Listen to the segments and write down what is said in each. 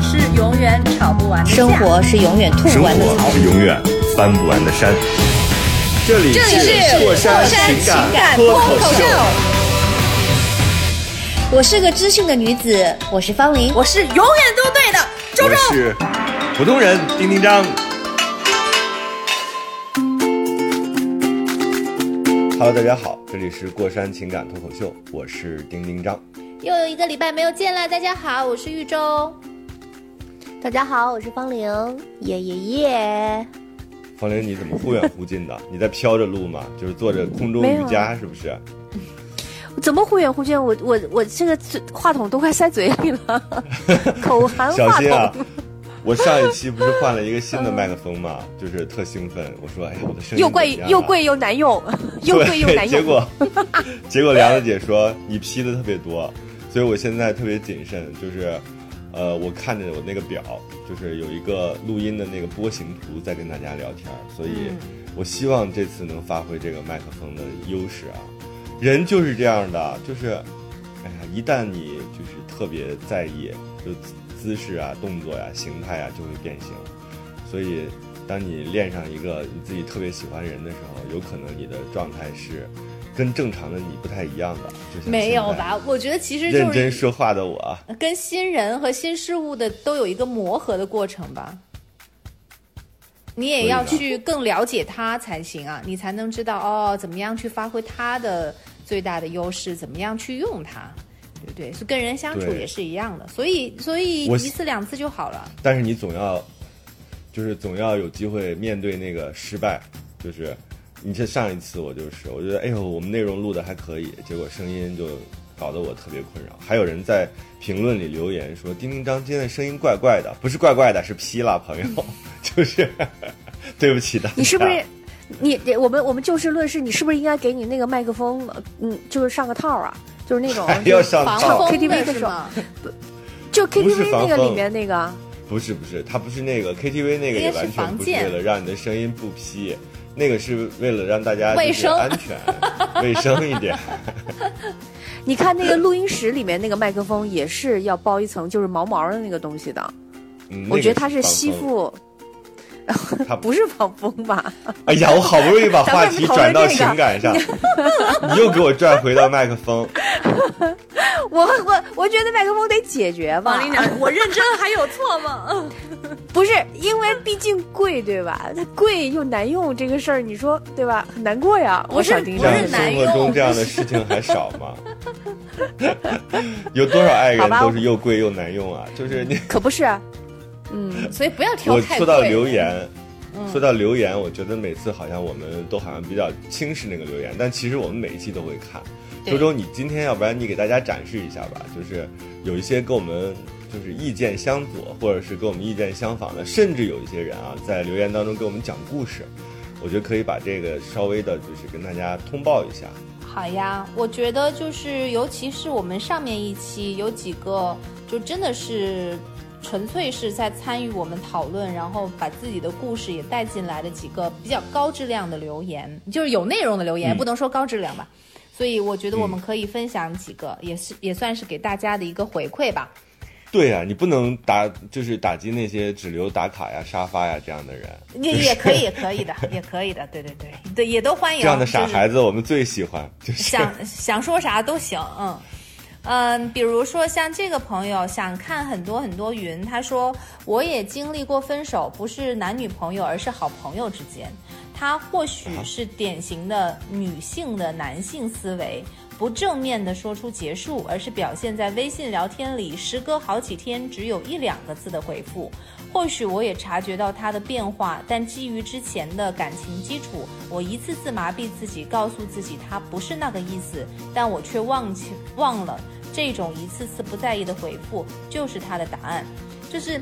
是永远吵不完的架生活是永远吐生不完的槽活。是永远翻不完的山。这里这里是过山情情感脱脱口秀，我是个知性的女子，我是方玲。我是永远都对的周我周。是普通人丁丁张。Hello，大家好，这里是过山情感脱口秀，我是丁丁张。又有一个礼拜没有见了，大家好，我是玉州。大家好，我是方玲，耶耶耶！方玲，你怎么忽远忽近的？你在飘着录吗？就是做着空中瑜伽，是不是？怎么忽远忽近？我我我这个嘴话筒都快塞嘴里了，口含话小心啊筒，！我上一期不是换了一个新的麦克风吗，就是特兴奋。我说：“哎呀，我的声音又贵又贵又难用，又贵又难用。结果，结果梁子姐说你 P 的特别多，所以我现在特别谨慎，就是，呃，我看着我那个表，就是有一个录音的那个波形图在跟大家聊天，所以嗯我希望这次能发挥这个麦克风的优势啊。人就是这样的，就是，哎呀，一旦你就是特别在意，就姿姿势啊、动作呀、形态啊就会变形，所以。当你练上一个你自己特别喜欢人的时候，有可能你的状态是跟正常的你不太一样的。没有？吧？我觉得其实认就是真说话的我，跟新人和新事物的都有一个磨合的过程吧。你也要去更了解他才行啊，你才能知道哦，怎么样去发挥他的最大的优势，怎么样去用它，对不对？是跟人相处也是一样的，所以所以一次两次就好了。但是你总要，就是总要有机会面对那个失败。就是你这上一次我就是，我觉得哎呦，我们内容录的还可以，结果声音就搞得我特别困扰。还有人在评论里留言说丁丁张今天的声音怪怪的，不是怪怪的，是 P 了，朋友，就是对不起大家。你是不是？你我们我们就事论事，你是不是应该给你那个麦克风，嗯，就是上个套啊？就是那种还要上防套？KTV 的的时候是吗？就 KTV 那个里面那个，不是不是，它不是那个 KTV 那个也完全不是防溅为了让你的声音不劈，那个是为了让大家卫生。安全、卫生一点。你看那个录音室里面那个麦克风也是要包一层就是毛毛的那个东西的，嗯，我觉得它是是吸附，它不是防风吧？哎呀，我好不容易把话题转到情感上，你又给我拽回到麦克风。我我我觉得麦克风得解决吧。王林娘，我认真还有错吗？嗯 不是因为毕竟贵对吧？它贵又难用这个事儿，你说对吧？很难过呀。不是我想听不这样是生活中这样的事情还少吗？有多少爱人都是又贵又难用啊？就是你，可不是，嗯，所以不要挑我太说到留言，说到留言，我觉得每次好像我们都好像比较轻视那个留言，但其实我们每一期都会看。周周，你今天要不然你给大家展示一下吧，就是有一些跟我们就是意见相左，或者是跟我们意见相仿的，甚至有一些人啊在留言当中给我们讲故事，我觉得可以把这个稍微的就是跟大家通报一下。好呀，我觉得就是，尤其是我们上面一期有几个，就真的是纯粹是在参与我们讨论，然后把自己的故事也带进来的几个比较高质量的留言，就是有内容的留言，嗯不能说高质量吧。所以我觉得我们可以分享几个，也是也算是给大家的一个回馈吧。对呀、你不能打就是打击那些只留打卡呀、沙发呀这样的人，也也可以，也可以的，也可以的，对对对对，也都欢迎这样的傻孩子我们最喜欢，就是想想说啥都行，嗯。嗯，比如说像这个朋友想看很多很多云，他说我也经历过分手，不是男女朋友，而是好朋友之间。他或许是典型的女性的男性思维，不正面的说出结束，而是表现在微信聊天里，时隔好几天只有一两个字的回复。或许我也察觉到他的变化，但基于之前的感情基础，我一次次麻痹自己，告诉自己他不是那个意思，但我却忘记忘了，这种一次次不在意的回复就是他的答案，就是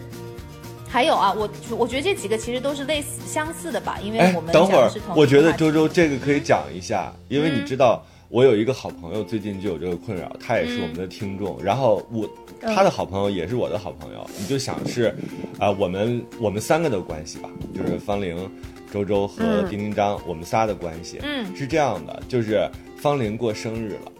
还有啊，我我觉得这几个其实都是类似相似的吧，因为哎我，们等会儿我觉得周周这个可以讲一下，因为你知道，我有一个好朋友最近就有这个困扰，他也是我们的听众，然后我他的好朋友也是我的好朋友，你就想是，啊、我们我们三个的关系吧，就是方玲、周周和丁丁张，我们仨的关系，嗯。是这样的，就是方玲过生日了。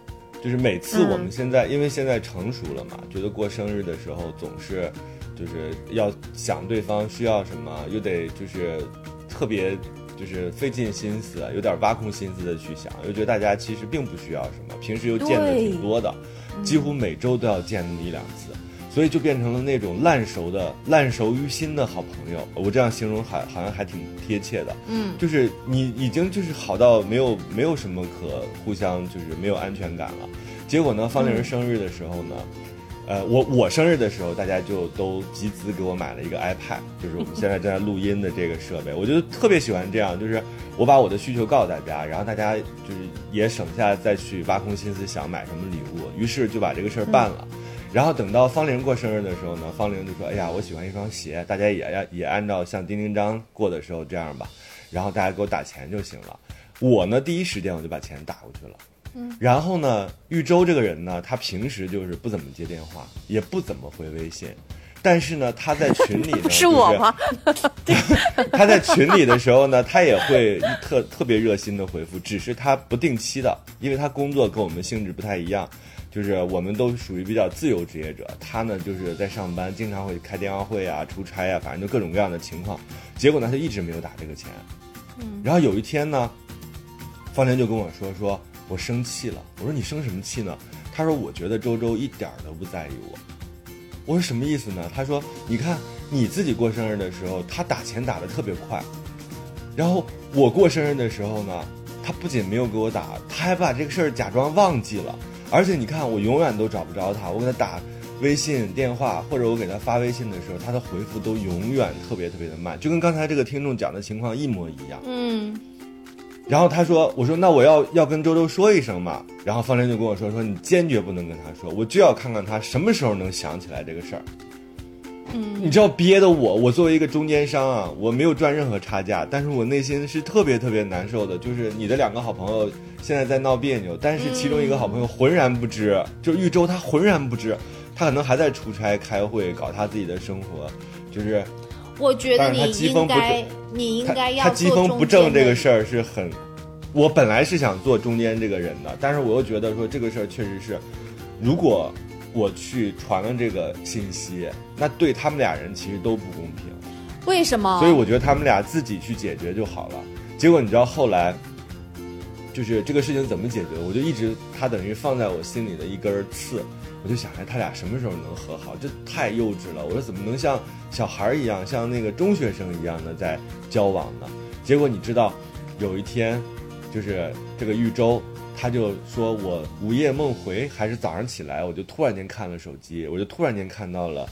就是每次我们现在，因为现在成熟了嘛，觉得过生日的时候总是，就是要想对方需要什么，又得就是特别就是费尽心思，有点挖空心思的去想，又觉得大家其实并不需要什么，平时又见的挺多的，几乎每周都要见那么一两次。所以就变成了那种烂熟的、烂熟于心的好朋友。我这样形容还好像还挺贴切的。嗯，就是你已经就是好到没有没有什么可互相就是没有安全感了。结果呢，方玲生日的时候呢，呃，我我生日的时候，大家就都集资给我买了一个 iPad，就是我们现在正在录音的这个设备。我就特别喜欢这样，就是我把我的需求告诉大家，然后大家就是也省下再去挖空心思想买什么礼物，于是就把这个事儿办了。然后等到方玲过生日的时候呢，方玲就说：“哎呀，我喜欢一双鞋，大家也要也按照像丁丁张过的时候这样吧，然后大家给我打钱就行了。”我呢，第一时间我就把钱打过去了。嗯，然后呢，玉州这个人呢，他平时就是不怎么接电话，也不怎么回微信，但是呢，他在群里呢，是我就是吗？他在群里的时候呢，他也会特特别热心的回复，只是他不定期的，因为他工作跟我们性质不太一样，就是我们都属于比较自由职业者，他呢就是在上班，经常会开电话会啊、出差啊，反正就各种各样的情况。结果呢，他一直没有打这个钱。嗯，然后有一天呢，方玲就跟我说说我生气了，我说你生什么气呢？他说我觉得周周一点儿都不在意我。我说什么意思呢？他说你看你自己过生日的时候，他打钱打得特别快，然后我过生日的时候呢，他不仅没有给我打，他还把这个事儿假装忘记了，而且你看我永远都找不着他，我给他打微信电话或者我给他发微信的时候，他的回复都永远特别特别的慢，就跟刚才这个听众讲的情况一模一样。嗯，然后他说：“我说那我要要跟周周说一声嘛。”然后方玲就跟我说：“说你坚决不能跟他说，我就要看看他什么时候能想起来这个事儿。”嗯，你知道憋的我，我作为一个中间商啊，我没有赚任何差价，但是我内心是特别特别难受的。就是你的两个好朋友现在在闹别扭，但是其中一个好朋友浑然不知，就是玉州他浑然不知，他可能还在出差开会，搞他自己的生活，就是我觉得你应该，你应该要他机风不正这个事儿，儿是很，我本来是想做中间这个人的，但是我又觉得说这个事儿确实是，如果我去传了这个信息，那对他们俩人其实都不公平，为什么？所以我觉得他们俩自己去解决就好了。结果你知道后来，就是这个事情怎么解决，我就一直他等于放在我心里的一根刺。我就想，哎，他俩什么时候能和好？这太幼稚了！我说怎么能像小孩儿一样，像那个中学生一样的在交往呢？结果你知道，有一天，就是这个玉州，他就说我午夜梦回，还是早上起来，我就突然间看了手机，我就突然间看到了。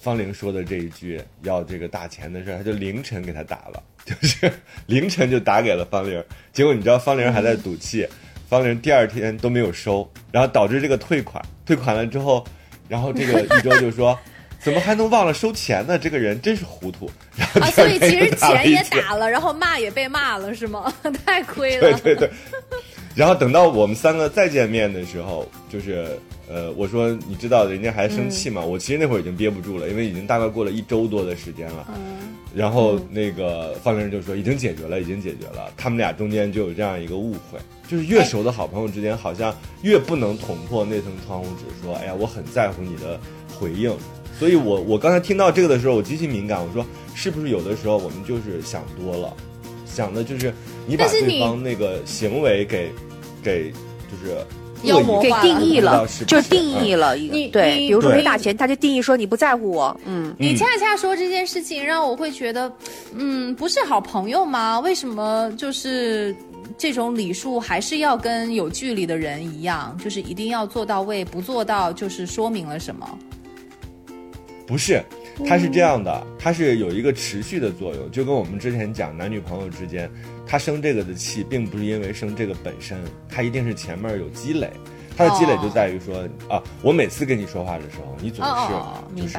方玲说的这一句要这个打钱的事儿，他就凌晨给他打了，就是凌晨就打给了方玲。结果你知道方玲还在赌气，方玲第二天都没有收，然后导致这个退款，退款了之后，然后这个 一周就说。怎么还能忘了收钱呢？这个人真是糊涂。然后啊，第所以其实钱也打了，然后骂也被骂了，是吗？太亏了。对 对对。然后等到我们三个再见面的时候，就是呃，我说你知道人家还生气吗？我其实那会儿已经憋不住了，因为已经大概过了一周多的时间了。然后那个方玲就说已经解决了，已经解决了。他们俩中间就有这样一个误会，就是越熟的好朋友之间，好像越不能捅破那层窗户纸，说哎呀，我很在乎你的回应。所以我我刚才听到这个的时候，我极其敏感。我说是不是有的时候我们就是想多了，想的就是你把对方那个行为给给就是妖魔化了定义了就是定义嗯了一个。你对，比如说没打钱，他就定义说你不在乎我。嗯，你恰恰说这件事情，让我会觉得，嗯，不是好朋友吗？为什么就是这种礼数还是要跟有距离的人一样，就是一定要做到位，不做到就是说明了什么？不是，它是这样的，它是有一个持续的作用，就跟我们之前讲男女朋友之间，他生这个的气，并不是因为生这个本身，他一定是前面有积累。他的积累就在于说、啊，我每次跟你说话的时候，你总是、就是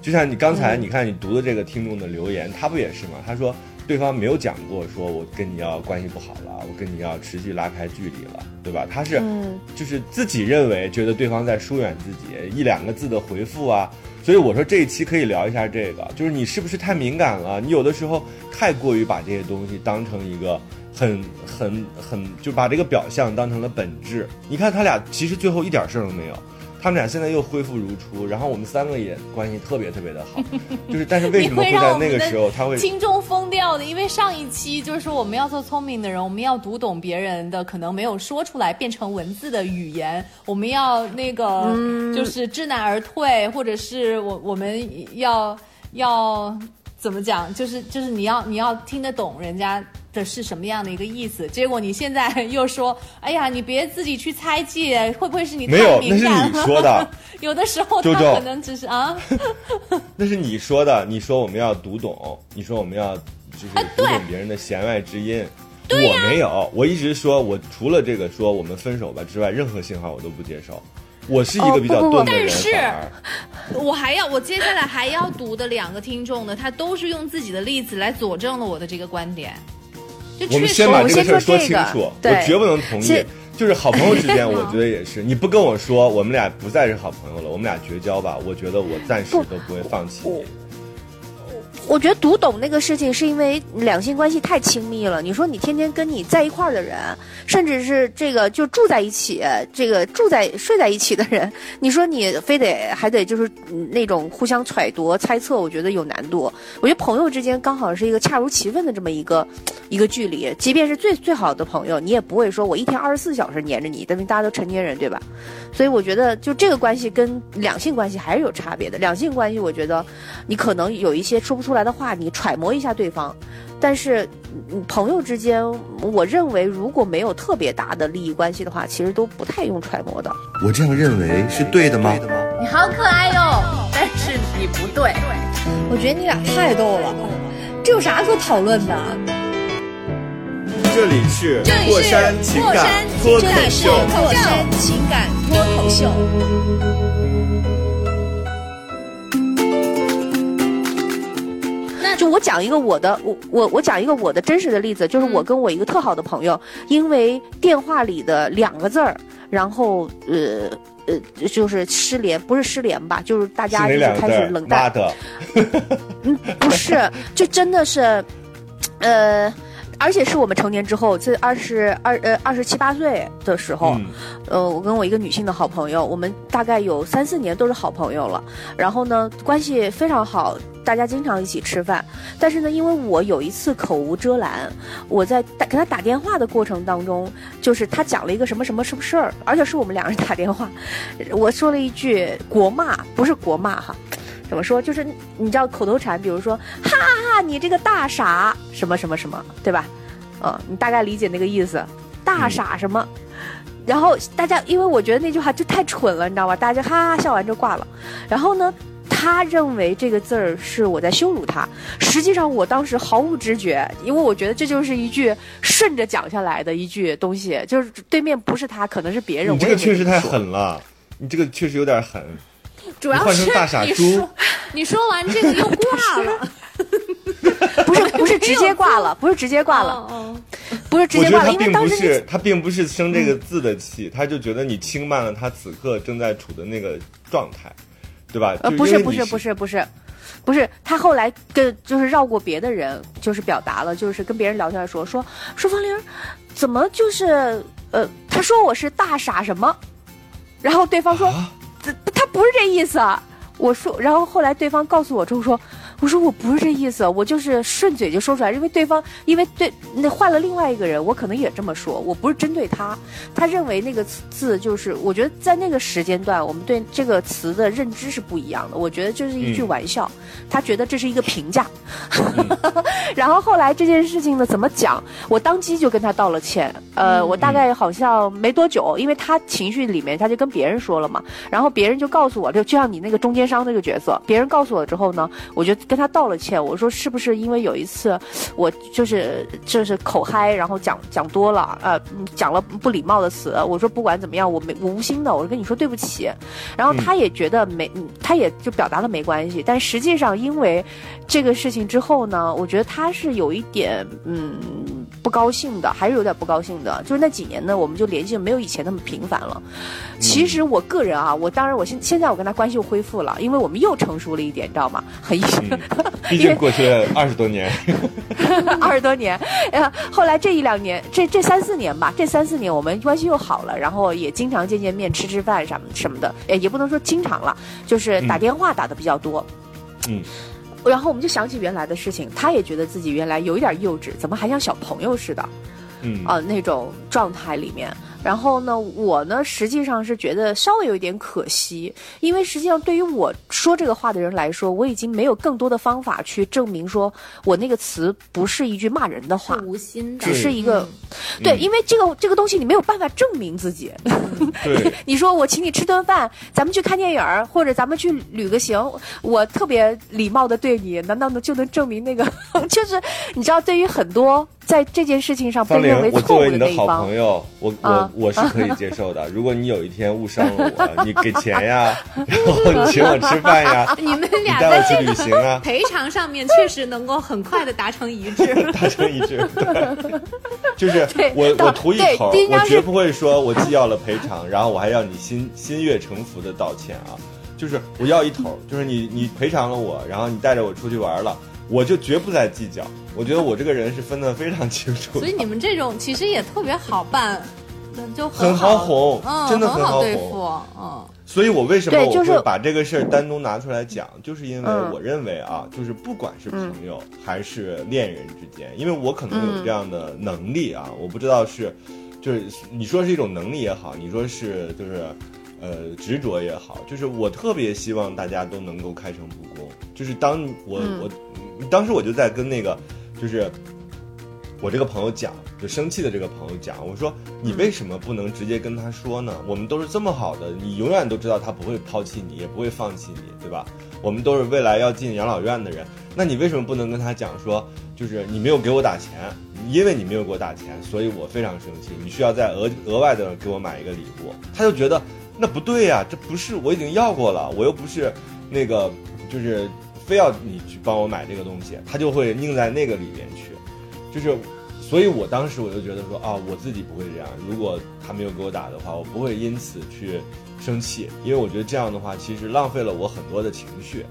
就像你刚才你看你读的这个听众的留言，他不也是吗？他说对方没有讲过说我跟你要关系不好了，我跟你要持续拉开距离了，对吧？他是嗯就是自己认为觉得对方在疏远自己，一两个字的回复啊。所以我说这一期可以聊一下这个，就是你是不是太敏感了？你有的时候太过于把这些东西当成一个很很很，就把这个表象当成了本质。你看他俩其实最后一点事儿都没有，他们俩现在又恢复如初，然后我们三个也关系特别特别的好，就是但是为什么会在那个时候他会听众疯掉的？因为上一期就是说我们要做聪明的人，我们要读懂别人的可能没有说出来变成文字的语言，我们要那个嗯就是知难而退，或者是我我们要要怎么讲？就是就是你要你要听得懂人家。的是什么样的一个意思？结果你现在又说，哎呀，你别自己去猜忌，会不会是你太没有？那是？你说的，有的时候他可能只是啊，那是你说的。你说我们要读懂，你说我们要就是读懂别人的弦外之音。我没有，我一直说我除了这个说我们分手吧之外，任何信号我都不接受。我是一个比较哦不不不钝的人，但是我还要，我接下来还要读的两个听众呢，他都是用自己的例子来佐证了我的这个观点。就我们，先把这个事儿说清楚，我绝不能同意。就是好朋友之间，我觉得也是。你不跟我说我们俩不再是好朋友了，我们俩绝交吧，我觉得我暂时都不会放弃你。我觉得读懂那个事情是因为两性关系太亲密了。你说你天天跟你在一块儿的人，甚至是这个就住在一起，这个住在睡在一起的人，你说你非得还得就是那种互相揣度、猜测，我觉得有难度。我觉得朋友之间刚好是一个恰如其分的这么一个一个距离，即便是最最好的朋友，你也不会说我一天二十四小时黏着你，因为大家都成年人，对吧？所以我觉得就这个关系跟两性关系还是有差别的。两性关系，我觉得你可能有一些说不出来的话，你揣摩一下对方。但是，嗯朋友之间，我认为如果没有特别大的利益关系的话，其实都不太用揣摩的。我这样认为是对的吗？你好可爱哟、但是你不对。我觉得你俩太逗了，这有啥可讨论的？这里是过山情感脱口这里是秀。过山情感脱口秀。就我讲一个我的，我我我讲一个我的真实的例子，就是我跟我一个特好的朋友，因为电话里的两个字儿，然后呃呃就是失联，不是失联吧，就是大家就是开？始冷淡妈，的，不是，就真的是，呃。而且是我们成年之后，在二十二呃二十七八岁的时候，嗯，呃，我跟我一个女性的好朋友，我们大概有三四年都是好朋友了。然后呢，关系非常好，大家经常一起吃饭。但是呢，因为我有一次口无遮拦，我在打给他打电话的过程当中，就是他讲了一个什么什么什么事儿，而且是我们两人打电话，我说了一句国骂，不是国骂哈。怎么说？就是你知道口头禅，比如说“哈哈，你这个大傻什么什么什么”，对吧？嗯，你大概理解那个意思，大傻什么。然后大家，因为我觉得那句话就太蠢了，你知道吧？大家就哈哈笑完就挂了。然后呢，他认为这个字儿是我在羞辱他，实际上我当时毫无知觉，因为我觉得这就是一句顺着讲下来的一句东西，就是对面不是他，可能是别人。你这我也没个确实太狠了，你这个确实有点狠。主要是你换成大傻猪。说，你说完这个又挂了，不是不是直接挂了，不是直接挂了，嗯不是直接挂了，因为当时那不是他并不是生这个字的气，他就觉得你轻慢了他此刻正在处的那个状态，对吧？呃，不是是不是不是不是，不是他后来跟就是绕过别的人，就是表达了，就是跟别人聊天说说说方玲怎么就是呃，他说我是大傻什么，然后对方说、他不是这意思，我说，然后后来对方告诉我之后说。我说我不是这意思，我就是顺嘴就说出来，因为对方因为对那换了另外一个人，我可能也这么说，我不是针对他，他认为那个字就是，我觉得在那个时间段，我们对这个词的认知是不一样的。我觉得就是一句嗯玩笑，他觉得这是一个评价。然后后来这件事情呢，怎么讲？我当即就跟他道了歉。呃，我大概好像没多久，因为他情绪里面他就跟别人说了嘛，然后别人就告诉我，就就像你那个中间商那个角色，别人告诉我之后呢，我就跟他道了歉，我说是不是因为有一次我就是就是口嗨，然后讲讲多了，呃，讲了不礼貌的词，我说不管怎么样，我没我无心的，我跟你说对不起。然后他也觉得没，他也就表达了没关系，但实际上因为这个事情之后呢，我觉得他是有一点嗯不高兴的，还是有点不高兴的。就是那几年呢，我们就联系没有以前那么频繁了。其实我个人啊，我当然我现现在我跟他关系又恢复了，因为我们又成熟了一点，你知道吗？很意思。毕竟过去了二十多年，二十多年，呃，后来这一两年，这这三四年吧，这三四年我们关系又好了，然后也经常见见面、吃吃饭什么什么的，也也不能说经常了，就是打电话打的比较多。嗯，然后我们就想起原来的事情，他也觉得自己原来有一点幼稚，怎么还像小朋友似的？嗯啊、那种状态里面。然后呢，我呢实际上是觉得稍微有一点可惜，因为实际上对于我说这个话的人来说，我已经没有更多的方法去证明说我那个词不是一句骂人的话，无心的，只是一个、嗯对，因为这个这个东西你没有办法证明自己。对，你说我请你吃顿饭，咱们去看电影儿，或者咱们去旅个行，我特别礼貌的对你，难道能就能证明那个？就是你知道，对于很多在这件事情上被方玲认为，我作错误为你的好那一方朋，友，我我啊我是可以接受的。如果你有一天误伤了我，你给钱呀，然后你请我吃饭呀，你们你俩带我去旅行啊，赔偿上面确实能够很快的达成一致。达成一致。对，就是我我图一对口，我绝不会说我既要了赔偿，然后我还要你心心悦诚服的道歉啊。就是我要一头，就是你你赔偿了我，然后你带着我出去玩了，我就绝不再计较。我觉得我这个人是分得非常清楚。所以你们这种其实也特别好办，嗯就很好好哄嗯，真的很好哄付，嗯。所以我为什么我会把这个事儿单独拿出来讲，就是因为嗯我认为啊，就是不管是朋友还是恋人之间，因为我可能有这样的能力啊，我不知道是，就是你说是一种能力也好，你说是就是。呃，执着也好，就是我特别希望大家都能够开诚布公。就是当我、我当时我就在跟那个，就是我这个朋友讲，就生气的这个朋友讲，我说你为什么不能直接跟他说呢？我们都是这么好的，你永远都知道他不会抛弃你，也不会放弃你，对吧？我们都是未来要进养老院的人，那你为什么不能跟他讲说，就是你没有给我打钱，因为你没有给我打钱，所以我非常生气，你需要再额额外的给我买一个礼物。他就觉得那不对呀、这不是我已经要过了，我又不是那个就是非要你去帮我买这个东西，他就会拧在那个里面去。就是，所以我当时我就觉得说啊，我自己不会这样。如果他没有给我打的话，我不会因此去生气，因为我觉得这样的话其实浪费了我很多的情绪。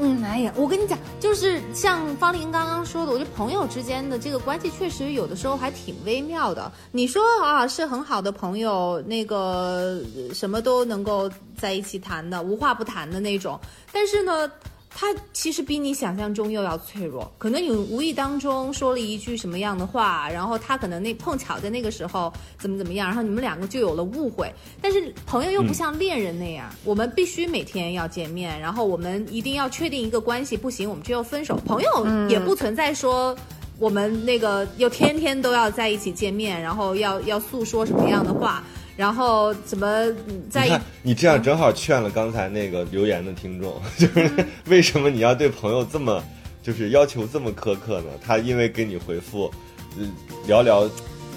嗯，哎呀，我跟你讲，就是像方玲刚刚说的，我觉得朋友之间的这个关系确实有的时候还挺微妙的。你说啊，是很好的朋友，那个什么都能够在一起谈的，无话不谈的那种，但是呢。他其实比你想象中又要脆弱，可能你无意当中说了一句什么样的话，然后他可能那碰巧在那个时候怎么怎么样，然后你们两个就有了误会。但是朋友又不像恋人那样，我们必须每天要见面，然后我们一定要确定一个关系，不行我们就要分手。朋友也不存在说。我们那个又天天都要在一起见面，然后要要诉说什么样的话，然后怎么嗯在你看，你这样正好劝了刚才那个留言的听众，就是为什么你要对朋友这么，就是要求这么苛刻呢？他因为给你回复，呃，寥寥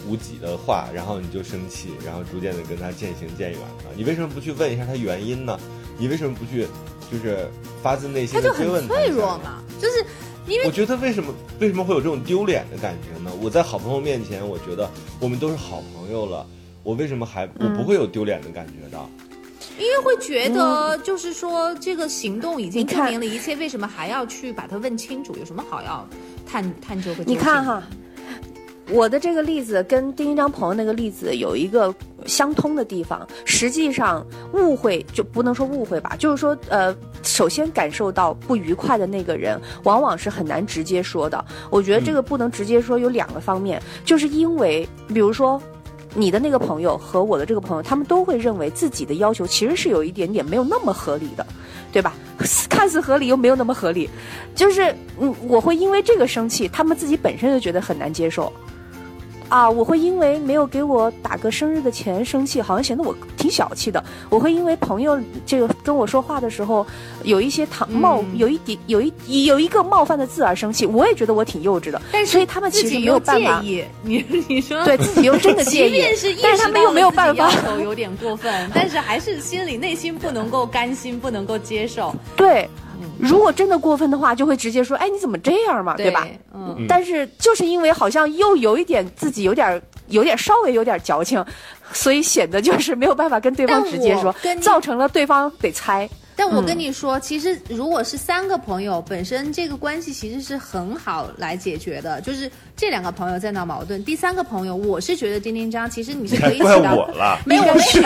无几的话，然后你就生气，然后逐渐的跟他渐行渐远了。你为什么不去问一下他原因呢？你为什么不去，就是发自内心的追问他脆一下呢？弱嘛，就是因为我觉得为什么为什么会有这种丢脸的感觉呢？我在好朋友面前，我觉得我们都是好朋友了，我为什么还我不会有丢脸的感觉的？因为会觉得，就是说这个行动已经证明了一切，为什么还要去把它问清楚？有什么好要探探究的你看哈，我的这个例子跟丁一章朋友那个例子有一个相通的地方，实际上误会就不能说误会吧，就是说呃，首先感受到不愉快的那个人，往往是很难直接说的。我觉得这个不能直接说有两个方面，就是因为比如说。你的那个朋友和我的这个朋友，他们都会认为自己的要求其实是有一点点没有那么合理的，对吧？看似合理又没有那么合理，就是嗯，我会因为这个生气，他们自己本身就觉得很难接受。啊，我会因为没有给我打个生日的钱生气，好像显得我挺小气的。我会因为朋友这个跟我说话的时候有一些唐冒，有一点有一有一个冒犯的字而生气，我也觉得我挺幼稚的。但是所以他们其实没有办法你你说对自己又真的介即意便是，但是他们又没有办法要求有点过分，但是还是心里内心不能够甘心，不能够接受，对。如果真的过分的话，就会直接说：“哎，你怎么这样嘛，对吧？”嗯，但是就是因为好像又有一点自己有点有点稍微有点矫情，所以显得就是没有办法跟对方直接说造成了对方得猜。但我嗯跟你说，其实如果是三个朋友，本身这个关系其实是很好来解决的，就是这两个朋友在闹矛盾，第三个朋友，我是觉得丁丁张，其实你是可以起到我了。没有，我没应该是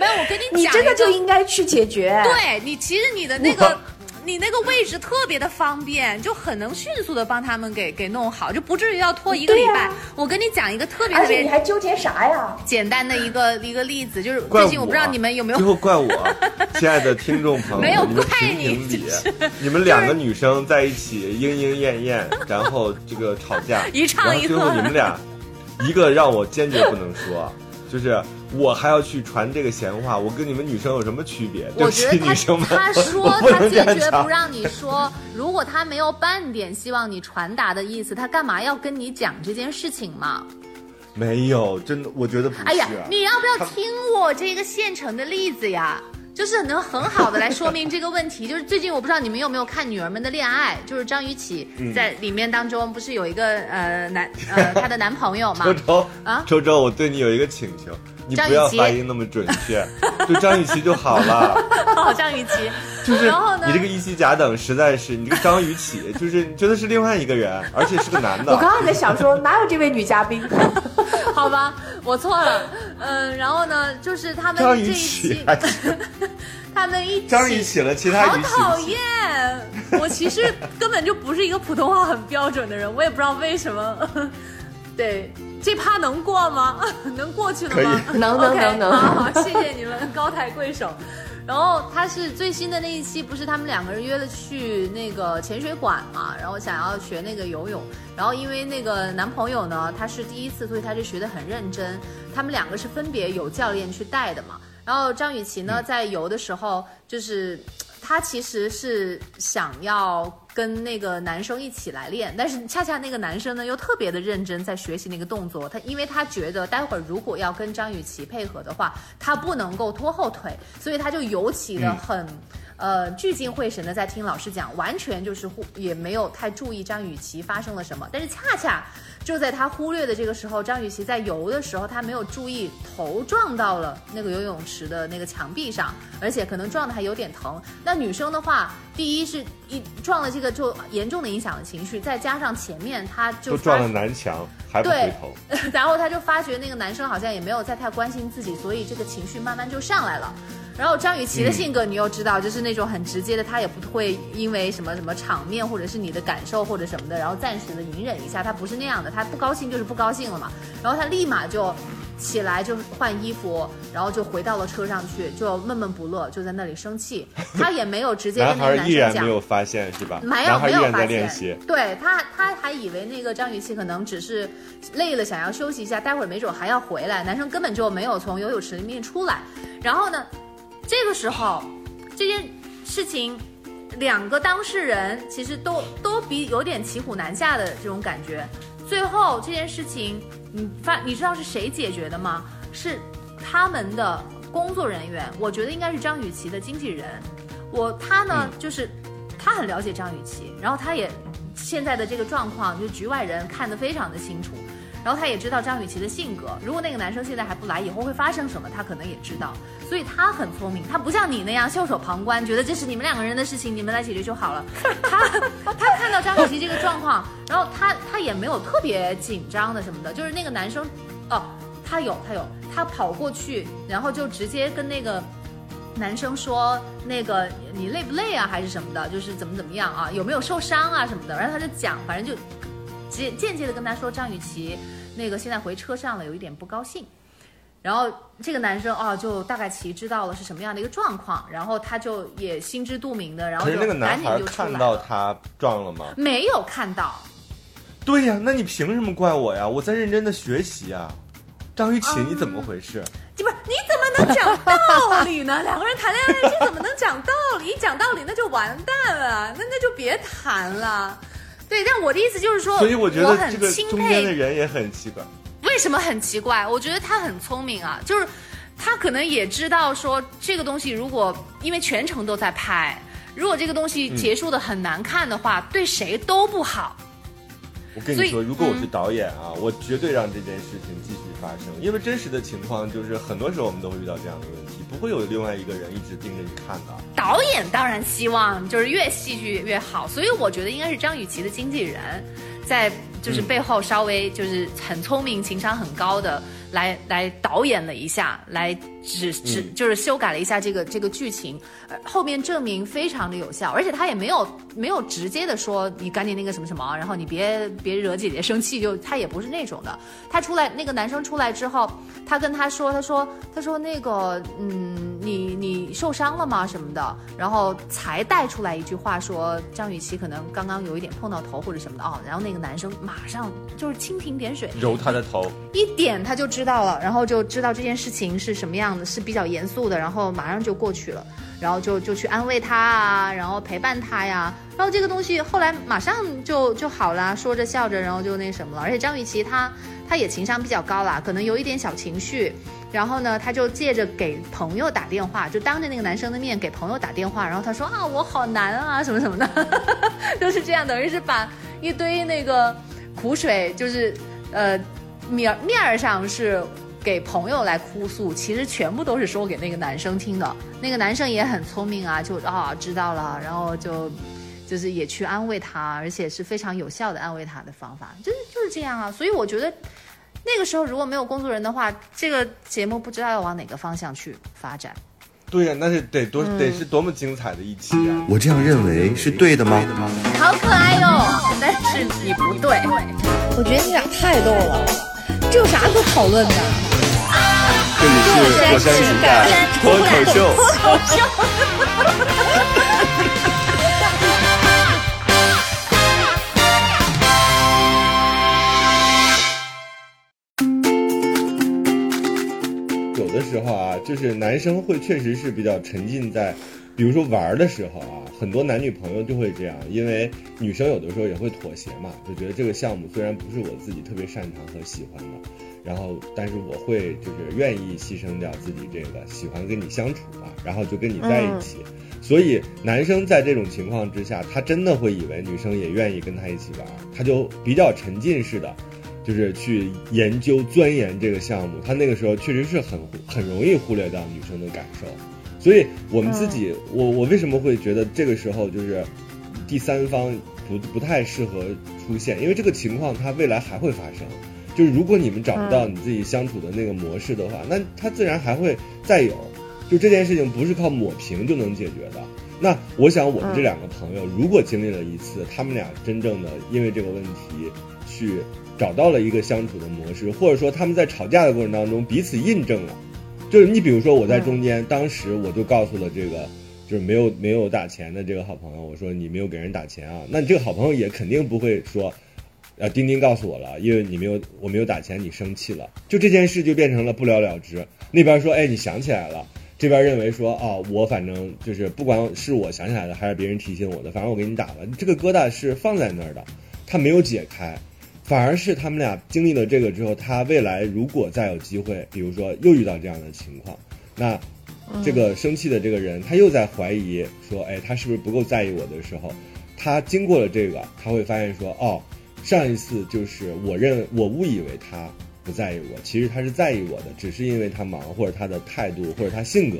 没有，我跟你讲，你真的就应该去解决。对你，其实你的那个。你那个位置特别的方便，就很能迅速的帮他们给给弄好，就不至于要拖一个礼拜。我跟你讲一个特别特别你还纠结啥呀？简单的一个一个例子，就是最近我不知道你们有没有最后怪我，亲爱的听众朋友，没有你们怪你评评理，你们两个女生在一起莺莺燕燕，然后这个吵架，一唱一然后最后和你们俩，一个让我坚决不能说，就是我还要去传这个闲话，我跟你们女生有什么区别？我觉得女生们，他他说他坚决不。让你说，如果他没有半点希望你传达的意思，他干嘛要跟你讲这件事情嘛？没有，真的，我觉得不是。啊哎呀，你要不要听我这个现成的例子呀？就是能很好的来说明这个问题。就是最近我不知道你们有没有看《女儿们的恋爱》，就是张雨绮嗯在里面当中不是有一个呃男呃 她的男朋友嘛周？周啊周周，我对你有一个请求，你不要发音那么准确，就张雨绮就好了。好，张雨绮。就是然后呢你这个一期甲等实在是，你这个张雨绮，就是你觉得是另外一个人，而且是个男的。我刚刚在想说，哪有这位女嘉宾？好吧，我错了。嗯，然后呢，就是他们张这一雨绮期，还是他们一起张雨绮了，其他好讨。厌！我其实根本就不是一个普通话很标准的人，我也不知道为什么。对，这趴能过吗？能过去了吗？可以 能能 OK，能能好好，谢谢你们高抬贵手。然后他是最新的那一期，不是他们两个人约了去那个潜水馆嘛，然后想要学那个游泳，然后因为那个男朋友呢，他是第一次，所以他就学得很认真。他们两个是分别有教练去带的嘛，然后张雨绮呢，在游的时候，就是她其实是想要跟那个男生一起来练，但是恰恰那个男生呢又特别的认真在学习那个动作，他因为他觉得待会儿如果要跟张雨绮配合的话，他不能够拖后腿，所以他就尤其的很。呃，聚精会神的在听老师讲，完全就是也没有太注意张雨绮发生了什么。但是恰恰就在他忽略的这个时候，张雨绮在游的时候，她没有注意头撞到了那个游泳池的那个墙壁上，而且可能撞的还有点疼。那女生的话，第一是一撞了这个就严重的影响了情绪，再加上前面她就撞了南墙，还不回对头。然后他就发觉那个男生好像也没有再太关心自己，所以这个情绪慢慢就上来了。然后张雨绮的性格你又知道，就是那种很直接的，她也不会因为什么什么场面或者是你的感受或者什么的，然后暂时的隐忍一下，她不是那样的，她不高兴就是不高兴了嘛。然后她立马就起来就换衣服，然后就回到了车上去，就闷闷不乐，就在那里生气。他也没有直接跟那个男生讲然没，有发现是吧？没有男孩依然没有发现，在练习。对他他还以为那个张雨绮可能只是累了，想要休息一下，待会儿没准还要回来。男生根本就没有从游泳池里面出来。然后呢，这个时候这件事情，两个当事人其实都都比有点骑虎难下的这种感觉。最后这件事情，你发你知道是谁解决的吗？是他们的工作人员，我觉得应该是张雨绮的经纪人。我他呢，就是他很了解张雨绮，然后他也现在的这个状况，就是局外人看得非常的清楚。然后他也知道张雨绮的性格，如果那个男生现在还不来，以后会发生什么，他可能也知道。所以他很聪明，他不像你那样袖手旁观，觉得这是你们两个人的事情，你们来解决就好了。他他看到张雨绮这个状况，然后他他也没有特别紧张的什么的，就是那个男生，哦，他有他有，他跑过去，然后就直接跟那个。男生说：“那个你累不累啊，还是什么的？就是怎么怎么样啊，有没有受伤啊什么的。”然后他就讲，反正就间间接的跟他说张雨绮那个现在回车上了，有一点不高兴。然后这个男生哦，就大概其知道了是什么样的一个状况，然后他就也心知肚明的，然后可是就那个男孩赶紧就出来看到。他撞了吗？没有看到，对呀，那你凭什么怪我呀？我在认真的学习啊。张雨绮，你怎么回事？不是你怎么能讲道理呢？两个人谈恋爱，这怎么能讲道理？一讲道理那就完蛋了，那那就别谈了。对，但我的意思就是说，所以我觉得这个钦中间的。人也很奇怪。为什么很奇怪？我觉得他很聪明啊，就是他可能也知道说这个东西，如果因为全程都在拍，如果这个东西结束的很难看的话，对谁都不好。我跟你说，如果我是嗯。导演啊，我绝对让这件事情继续发生，因为真实的情况就是，很多时候我们都会遇到这样的问题，不会有另外一个人一直盯着你看的。导演当然希望就是越戏剧越好，所以我觉得应该是张雨绮的经纪人，在就是背后稍微就是很聪明、情商很高的来来导演了一下，来指指就是修改了一下这个这个剧情，呃后面证明非常的有效，而且他也没有没有直接的说你赶紧那个什么什么，然后你别别惹姐姐生气，就他也不是那种的。他出来那个男生出来之后，他跟他说，他说他说那个嗯，你你受伤了吗什么的，然后才带出来一句话说张雨绮可能刚刚有一点碰到头或者什么的哦，然后那个男生马上就是蜻蜓点水，揉他的头，一点他就知道了，然后就知道这件事情是什么样的，是比较严肃的，然后马上就过去了，然后就就去安慰他啊，然后陪伴他呀，然后这个东西后来马上就就好啦，说着笑着，然后就那什么了。而且张雨绮她她也情商比较高啦，可能有一点小情绪，然后呢，她就借着给朋友打电话，就当着那个男生的面给朋友打电话，然后她说啊我好难啊什么什么的，就是这样，等于是把一堆那个苦水就是呃面面儿上是给朋友来哭诉，其实全部都是说给那个男生听的。那个男生也很聪明啊，就啊知道了，然后就就是也去安慰他，而且是非常有效的安慰他的方法，就是就是这样啊。所以我觉得那个时候如果没有工作人的话，这个节目不知道要往哪个方向去发展。对呀、那是得多、嗯得是多么精彩的一期啊！我这样认为是对的吗？好可爱哟、但是你不对。我觉得你俩太逗了，这有啥可讨论的？这里是火山情感脱口秀。有的时候啊，就是男生会确实是比较沉浸在，比如说玩儿的时候啊，很多男女朋友就会这样，因为女生有的时候也会妥协嘛，就觉得这个项目虽然不是我自己特别擅长和喜欢的，然后但是我会就是愿意牺牲掉自己这个喜欢跟你相处嘛，然后就跟你在一起。所以男生在这种情况之下，他真的会以为女生也愿意跟他一起玩儿，他就比较沉浸式的，就是去研究钻研这个项目。他那个时候确实是很很容易忽略到女生的感受。所以我们自己，我我为什么会觉得这个时候就是第三方不不太适合出现？因为这个情况它未来还会发生。就是如果你们找不到你自己相处的那个模式的话，那它自然还会再有。就这件事情不是靠抹平就能解决的。那我想我们这两个朋友，如果经历了一次，他们俩真正的因为这个问题去找到了一个相处的模式，或者说他们在吵架的过程当中彼此印证了。就是你比如说我在中间，当时我就告诉了这个就是没有没有打钱的这个好朋友，我说你没有给人打钱啊，那你这个好朋友也肯定不会说。呃，丁丁告诉我了，因为你没有，我没有打钱，你生气了，就这件事就变成了不了了之。那边说，哎，你想起来了，这边认为说，哦，我反正就是不管是我想起来的，还是别人提醒我的，反正我给你打了，这个疙瘩是放在那儿的，他没有解开，反而是他们俩经历了这个之后，他未来如果再有机会，比如说又遇到这样的情况，那这个生气的这个人，他又在怀疑说，哎，他是不是不够在意我的时候，他经过了这个，他会发现说，哦。上一次就是我认我误以为他不在意我，其实他是在意我的，只是因为他忙或者他的态度或者他性格，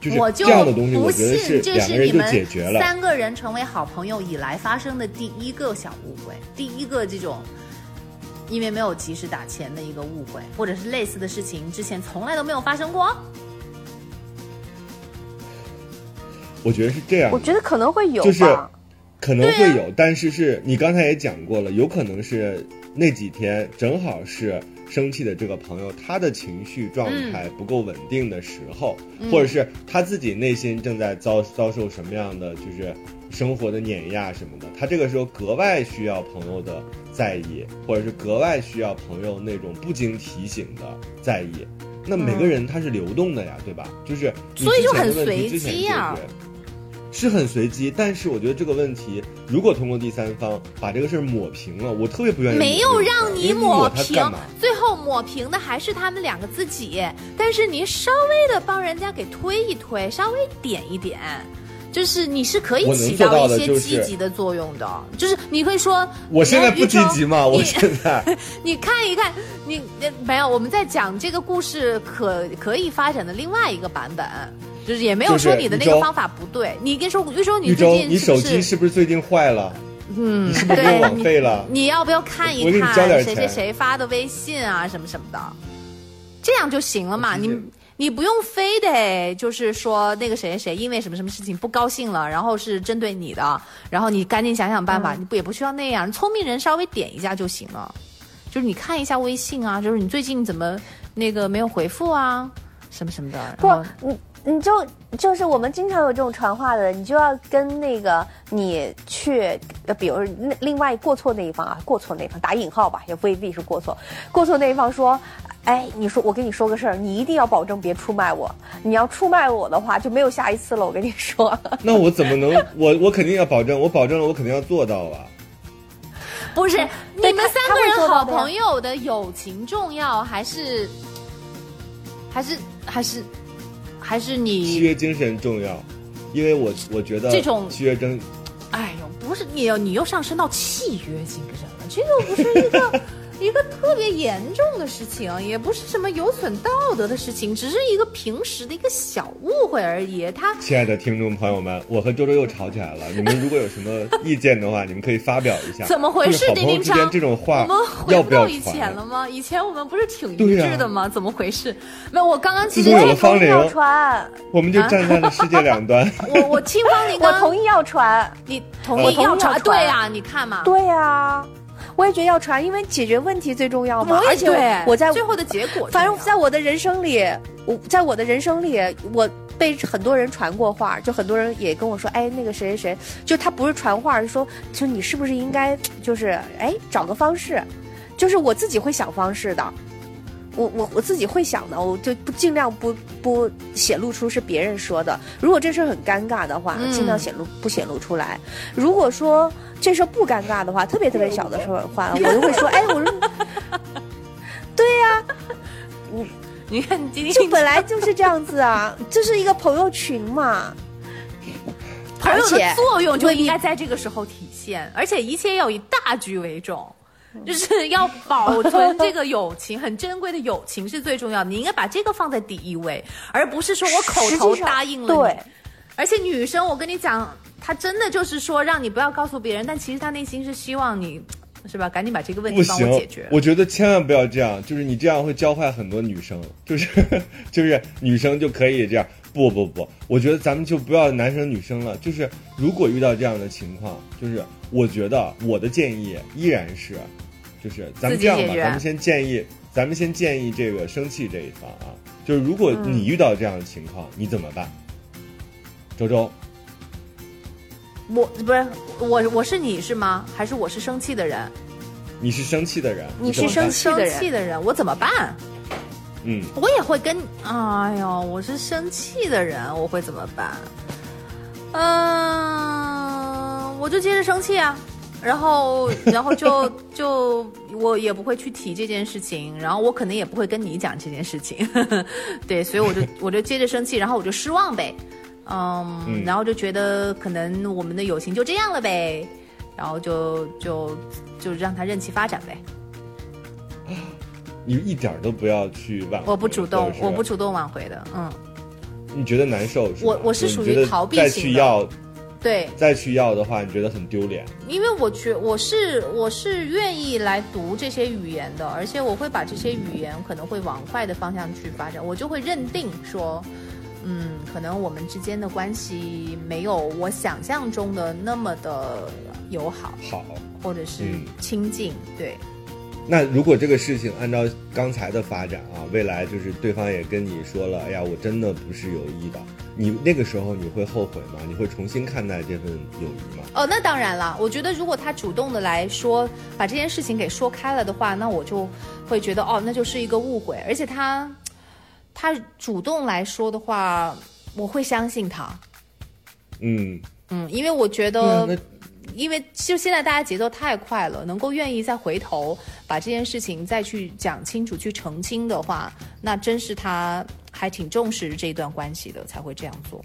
就是我就这样的东西，不我觉得信这两个人就是你们解决了。三个人成为好朋友以来发生的第一个小误会，第一个这种因为没有及时打钱的一个误会，或者是类似的事情之前从来都没有发生过。我觉得是这样，我觉得可能会有吧。就是可能会有，但是是你刚才也讲过了，有可能是那几天正好是生气的这个朋友他的情绪状态不够稳定的时候，或者是他自己内心正在遭遭受什么样的就是生活的碾压什么的，他这个时候格外需要朋友的在意，或者是格外需要朋友那种不经提醒的在意。那每个人他是流动的呀，对吧？就是所以就很随机啊是很随机，但是我觉得这个问题如果通过第三方把这个事儿抹平了，我特别不愿意没有让你抹平最后抹平的还是他们两个自己。但是您稍微的帮人家给推一推，稍微点一点，就是你是可以起到到一些积极的作用的。就是你会说，我现在不积极嘛，我现在你 看一看，你呃没有，我们在讲这个故事可可以发展的另外一个版本，就是也没有说你的那个方法不对。你跟说玉州，你最近你手机是不是最近坏了？嗯，你是不是用网对费了？你要不要看一看谁谁谁发的微信啊，什么什么的，这样就行了嘛？你你不用非得就是说那个谁谁谁因为什么什么事情不高兴了，然后是针对你的，然后你赶紧想想办法，你不也不需要那样，聪明人稍微点一下就行了。就是你看一下微信啊，就是你最近怎么那个没有回复啊，什么什么的。然不，你你就就是我们经常有这种传话的，你就要跟那个你去，呃，比如那另外过错那一方啊，过错那一方打引号吧，也未必是过错，过错那一方说。哎，你说我跟你说个事儿，你一定要保证别出卖我。你要出卖我的话，就没有下一次了。我跟你说，那我怎么能？我我肯定要保证，我保证了，我肯定要做到啊。不是你们三个人好朋友的友情重要，还是还是还是还是你契？约精神重要，因为我我觉得这种契约精哎呦，不是你又你又上升到契约精神了，这个不是一个 一个特别严重的事情，也不是什么有损道德的事情，只是一个平时的一个小误会而已。他亲爱的听众朋友们，我和周周又吵起来了。你们如果有什么意见的话，你们可以发表一下。怎么回事就是好朋友丁丁昌之间这种话我们回要不要不到以前？了吗？以前我们不是挺一致的吗？怎么回事？没有，我刚刚其实自从有了方同意要玲，传，我们就站在了世界两端。我我听方林我同意要传。你同我同意意要传？要传对呀、你看嘛，对呀、我也觉得要传，因为解决问题最重要嘛。而且对我在最后的结果，反正在我的人生里，我在我的人生里，我被很多人传过话，就很多人也跟我说，哎，那个谁谁谁，就他不是传话，是说，就你是不是应该就是哎找个方式，就是我自己会想方式的。我我我自己会想的，我就不尽量不不显露出是别人说的。如果这事儿很尴尬的话，嗯尽量显露不显露出来。如果说这事儿不尴尬的话，特别特别小的时候的话，我就会说，哎，我说 对呀你看你今天就本来就是这样子啊，这是一个朋友群嘛。朋友的而且作用就应该在这个时候体现，而且一切要以大局为重。就是要保存这个友情，很珍贵的友情是最重要的。你应该把这个放在第一位，而不是说我口头答应了你。对，而且女生，我跟你讲，她真的就是说让你不要告诉别人，但其实她内心是希望你，是吧？赶紧把这个问题帮我解决。，我觉得千万不要这样，就是你这样会教坏很多女生，就 是就是女生就可以这样。不不不，我觉得咱们就不要男生女生了。就是如果遇到这样的情况，就是我觉得我的建议依然是，就是咱们这样吧，咱们先建议，咱们先建议这个生气这一方啊，就是如果嗯你遇到这样的情况，你怎么办？周周，我不是我，我是你是吗？还是我是生气的人？你是生气的人，你是生气的人生气的人，我怎么办？嗯，我也会跟，哎呦，我是生气的人，我会怎么办？嗯、我就接着生气啊，然后，然后就 就我也不会去提这件事情，然后我可能也不会跟你讲这件事情，对，所以我就 我就接着生气，然后我就失望呗，嗯，嗯。然后就觉得可能我们的友情就这样了呗，然后就就就让他任其发展呗。你一点都不要去挽回，我不主动我不主动挽回的，嗯，你觉得难受？我我是属于逃避再型的。去要对，再去要的话，你觉得很丢脸。因为我觉我是我是愿意来读这些语言的，而且我会把这些语言可能会往坏的方向去发展，我就会认定说，嗯，可能我们之间的关系没有我想象中的那么的友好，好，或者是嗯。亲近，对，那如果这个事情按照刚才的发展啊，未来就是对方也跟你说了，哎呀，我真的不是有意的，你那个时候你会后悔吗？你会重新看待这份友谊吗？哦，那当然了。我觉得如果他主动的来说，把这件事情给说开了的话，那我就会觉得哦，那就是一个误会。而且他他主动来说的话，我会相信他。嗯，嗯，因为我觉得那因为就现在大家节奏太快了，能够愿意再回头把这件事情再去讲清楚、去澄清的话，那真是他还挺重视这段关系的，才会这样做。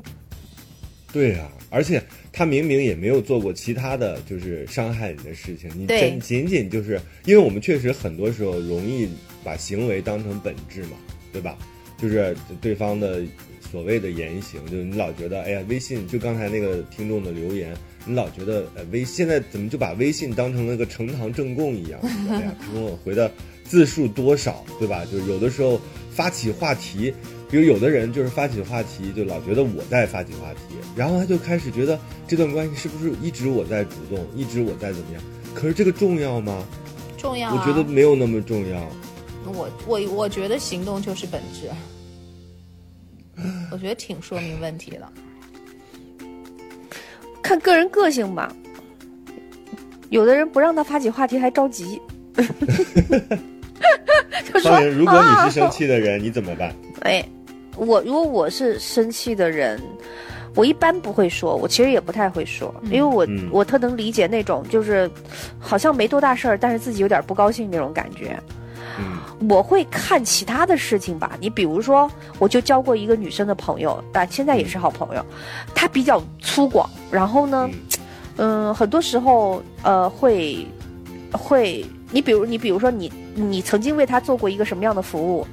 对啊，而且他明明也没有做过其他的就是伤害你的事情，你仅仅仅就是因为我们确实很多时候容易把行为当成本质嘛，对吧？就是对方的所谓的言行，就是你老觉得，哎呀，微信就刚才那个听众的留言，你老觉得，呃，微现在怎么就把微信当成了个呈堂证供一样？哎呀，他跟我回的字数多少，对吧？就是有的时候发起话题，比如有的人就是发起话题，就老觉得我在发起话题，然后他就开始觉得这段关系是不是一直我在主动，一直我在怎么样？可是这个重要吗？重要、啊，我觉得没有那么重要。我我我觉得行动就是本质，我觉得挺说明问题了。看个人个性吧。有的人不让他发起话题还着急，就说如果啊你是生气的人，你怎么办？哎，我如果我是生气的人，我一般不会说，我其实也不太会说，因为我、嗯我特能理解那种就是好像没多大事儿，但是自己有点不高兴那种感觉。嗯。我会看其他的事情吧，你比如说，我就交过一个女生的朋友，但现在也是好朋友，她比较粗犷，然后呢，嗯、很多时候呃会会，你比如你比如说你你曾经为她做过一个什么样的服务，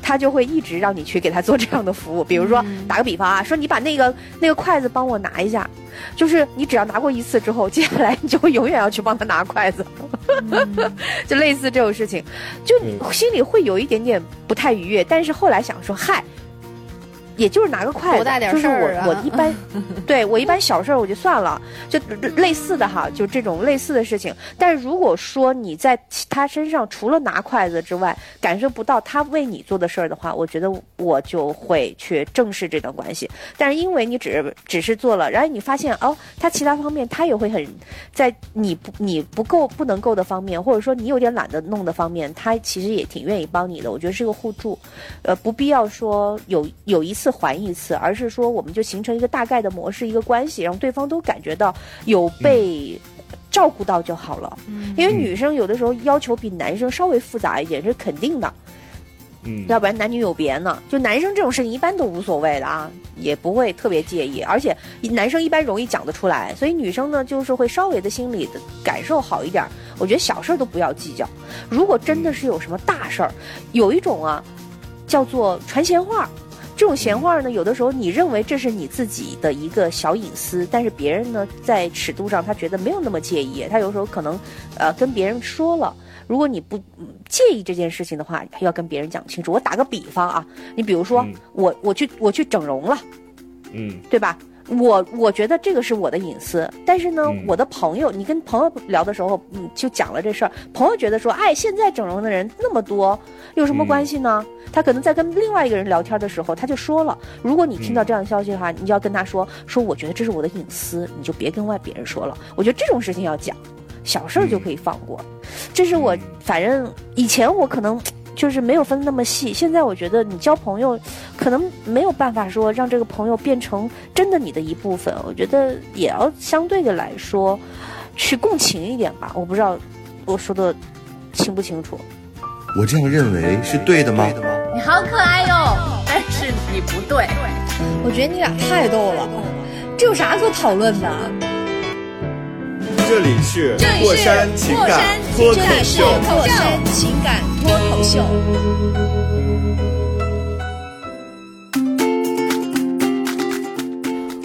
她就会一直让你去给他做这样的服务。比如说，打个比方啊，说你把那个那个筷子帮我拿一下，就是你只要拿过一次之后，接下来你就会永远要去帮他拿筷子，就类似这种事情，就你心里会有一点点不太愉悦，但是后来想说，嗨。也就是拿个筷子，大点就是我我一般，对我一般小事儿我就算了，就类似的哈，就这种类似的事情。但是如果说你在其他身上除了拿筷子之外，感受不到他为你做的事儿的话，我觉得我就会去正视这段关系。但是因为你只只是做了，然后你发现哦，他其他方面他也会很在你不你不够不能够的方面，或者说你有点懒得弄的方面，他其实也挺愿意帮你的。我觉得是个互助，呃，不必要说有有一次还一次，而是说我们就形成一个大概的模式，一个关系，让对方都感觉到有被。照顾到就好了，因为女生有的时候要求比男生稍微复杂一点是肯定的，嗯，要不然男女有别呢。就男生这种事情一般都无所谓的啊，也不会特别介意，而且男生一般容易讲得出来，所以女生呢就是会稍微的心理的感受好一点。我觉得小事儿都不要计较，如果真的是有什么大事儿，有一种啊叫做传闲话。这种闲话呢，有的时候你认为这是你自己的一个小隐私，但是别人呢在尺度上他觉得没有那么介意，他有时候可能呃跟别人说了。如果你不嗯介意这件事情的话，要跟别人讲清楚。我打个比方啊，你比如说、嗯我我去我去整容了，嗯对吧？我我觉得这个是我的隐私，但是呢，嗯我的朋友，你跟朋友聊的时候，嗯，就讲了这事儿，朋友觉得说，哎，现在整容的人那么多，有什么关系呢？他可能在跟另外一个人聊天的时候，他就说了，如果你听到这样的消息的话，你就要跟他说，说我觉得这是我的隐私，你就别跟外别人说了。我觉得这种事情要讲，小事儿就可以放过。这是我嗯反正以前我可能。就是没有分那么细，现在我觉得你交朋友，可能没有办法说让这个朋友变成真的你的一部分。我觉得也要相对的来说，去共情一点吧。我不知道我说的清不清楚。我这样认为是对的吗？你好可爱哟，但是你不对。我觉得你俩太逗了，这有啥可讨论的？这里是这里是过山情感脱口秀，过山情感脱口秀。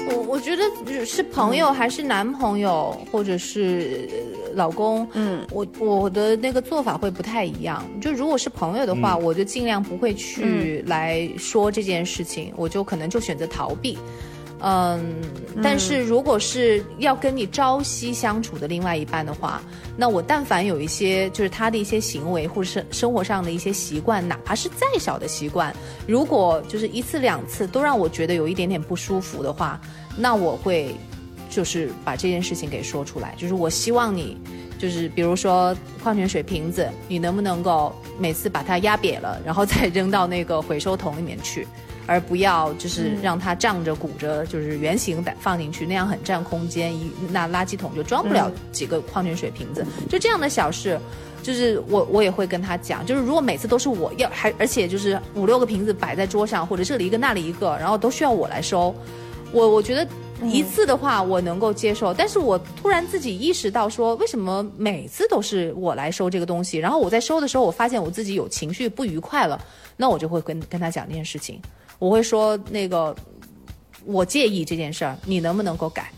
我我觉得是朋友还是男朋友，或者是呃老公，嗯，我我的那个做法会不太一样。就如果是朋友的话，我就尽量不会去来说这件事情，我就可能就选择逃避。嗯，但是如果是要跟你朝夕相处的另外一半的话，那我但凡有一些就是他的一些行为或者是生活上的一些习惯，哪怕是再小的习惯，如果就是一次两次都让我觉得有一点点不舒服的话，那我会就是把这件事情给说出来，就是我希望你。就是比如说矿泉水瓶子，你能不能够每次把它压瘪了，然后再扔到那个回收桶里面去，而不要就是让它胀着鼓着，就是圆形的放进去，那样很占空间，一那垃圾桶就装不了几个矿泉水瓶子。就这样的小事，就是我我也会跟他讲，就是如果每次都是我要，还而且就是五六个瓶子摆在桌上，或者这里一个那里一个，然后都需要我来收，我我觉得。一次的话我能够接受，但是我突然自己意识到说，为什么每次都是我来收这个东西？然后我在收的时候，我发现我自己有情绪不愉快了，那我就会跟跟他讲这件事情，我会说那个我介意这件事儿，你能不能够改？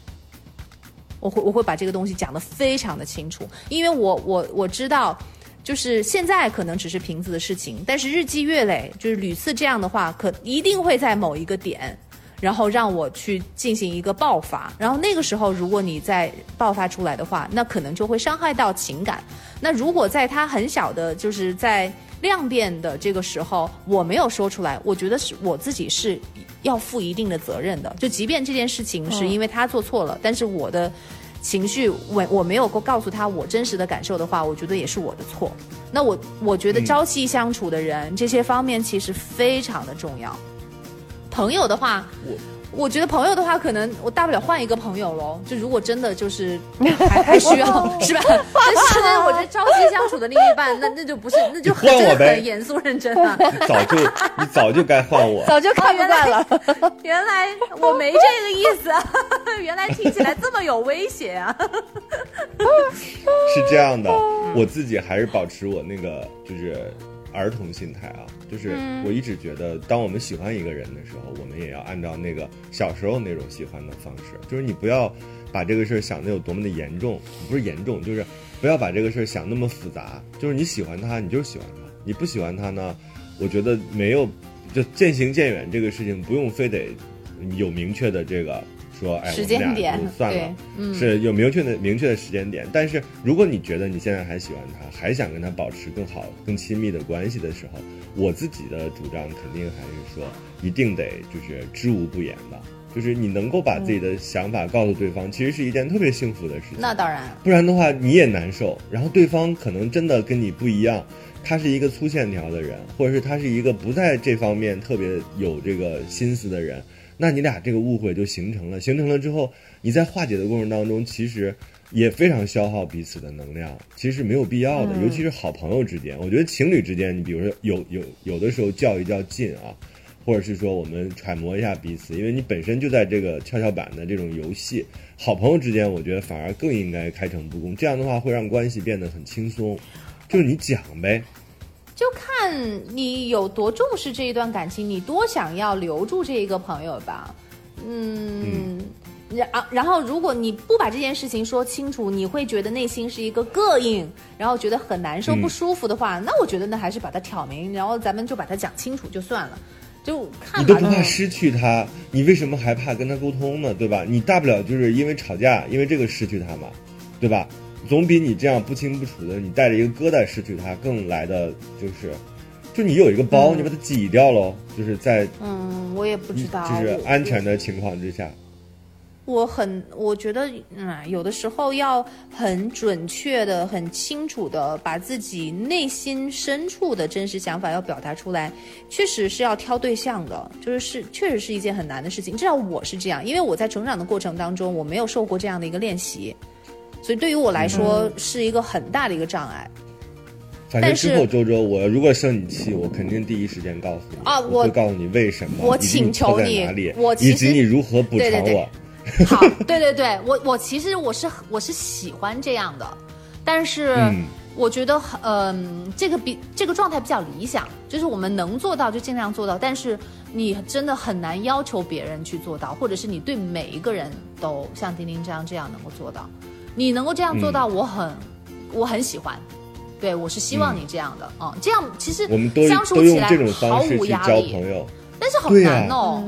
我会我会把这个东西讲得非常的清楚，因为我我我知道，就是现在可能只是瓶子的事情，但是日积月累，就是屡次这样的话，可一定会在某一个点。然后让我去进行一个爆发，然后那个时候如果你再爆发出来的话，那可能就会伤害到情感。那如果在他很小的，就是在量变的这个时候，我没有说出来，我觉得是我自己是要负一定的责任的。就即便这件事情是因为他做错了，但是我的情绪我我没有够告诉他我真实的感受的话，我觉得也是我的错。那我我觉得朝夕相处的人，这些方面其实非常的重要。朋友的话，我我觉得朋友的话，可能我大不了换一个朋友喽。就如果真的就是还 还需要，是吧？但是呢，我这朝夕相处的另一半，那那就不是，那就换我呗，很严肃认真了。早就你早就该换我，早就看不惯了。原来我没这个意思，啊原来听起来这么有威胁啊！是这样的，我自己还是保持我那个就是儿童心态啊。就是我一直觉得，当我们喜欢一个人的时候，我们也要按照那个小时候那种喜欢的方式。就是你不要把这个事儿想的有多么的严重，不是严重，就是不要把这个事儿想那么复杂。就是你喜欢他，你就喜欢他；你不喜欢他呢，我觉得没有就渐行渐远这个事情，不用非得有明确的这个。说哎，我们俩就算了，是有明确的明确的时间点。但是如果你觉得你现在还喜欢他，还想跟他保持更好、更亲密的关系的时候，我自己的主张肯定还是说，一定得就是知无不言吧，就是你能够把自己的想法告诉对方，其实是一件特别幸福的事情。那当然，不然的话你也难受。然后对方可能真的跟你不一样，他是一个粗线条的人，或者是他是一个不在这方面特别有这个心思的人。那你俩这个误会就形成了，形成了之后，你在化解的过程当中，其实也非常消耗彼此的能量，其实是没有必要的。尤其是好朋友之间，我觉得情侣之间，你比如说有有有的时候较一较劲啊，或者是说我们揣摩一下彼此，因为你本身就在这个跷跷板的这种游戏，好朋友之间，我觉得反而更应该开诚布公，这样的话会让关系变得很轻松，就是你讲呗。就看你有多重视这一段感情，你多想要留住这一个朋友吧。嗯，然然后如果你不把这件事情说清楚，你会觉得内心是一个膈应，然后觉得很难受、不舒服的话，那我觉得那还是把它挑明，然后咱们就把它讲清楚就算了。就看你都不怕失去他，你为什么还怕跟他沟通呢？对吧？你大不了就是因为吵架，因为这个失去他嘛，对吧？总比你这样不清不楚的，你带着一个疙瘩失去它更来的就是，就你有一个包，你把它挤掉喽，就是在嗯，我也不知道，就是安全的情况之下，我很我觉得嗯，有的时候要很准确的、很清楚的把自己内心深处的真实想法要表达出来，确实是要挑对象的，就是是确实是一件很难的事情，至少我是这样，因为我在成长的过程当中，我没有受过这样的一个练习。所以对于我来说是一个很大的一个障碍。反正之后周周，我如果生你气，我肯定第一时间告诉你啊，我会告诉你为什么，我请求你，我以及你如何补偿我。好，对对对，我我其实我是我是喜欢这样的，但是我觉得嗯，这个比这个状态比较理想，就是我们能做到就尽量做到，但是你真的很难要求别人去做到，或者是你对每一个人都像丁丁这样这样能够做到。你能够这样做到，我很，我很喜欢，对我是希望你这样的。啊，这样其实我们都相处起来毫无压力，但是好难哦。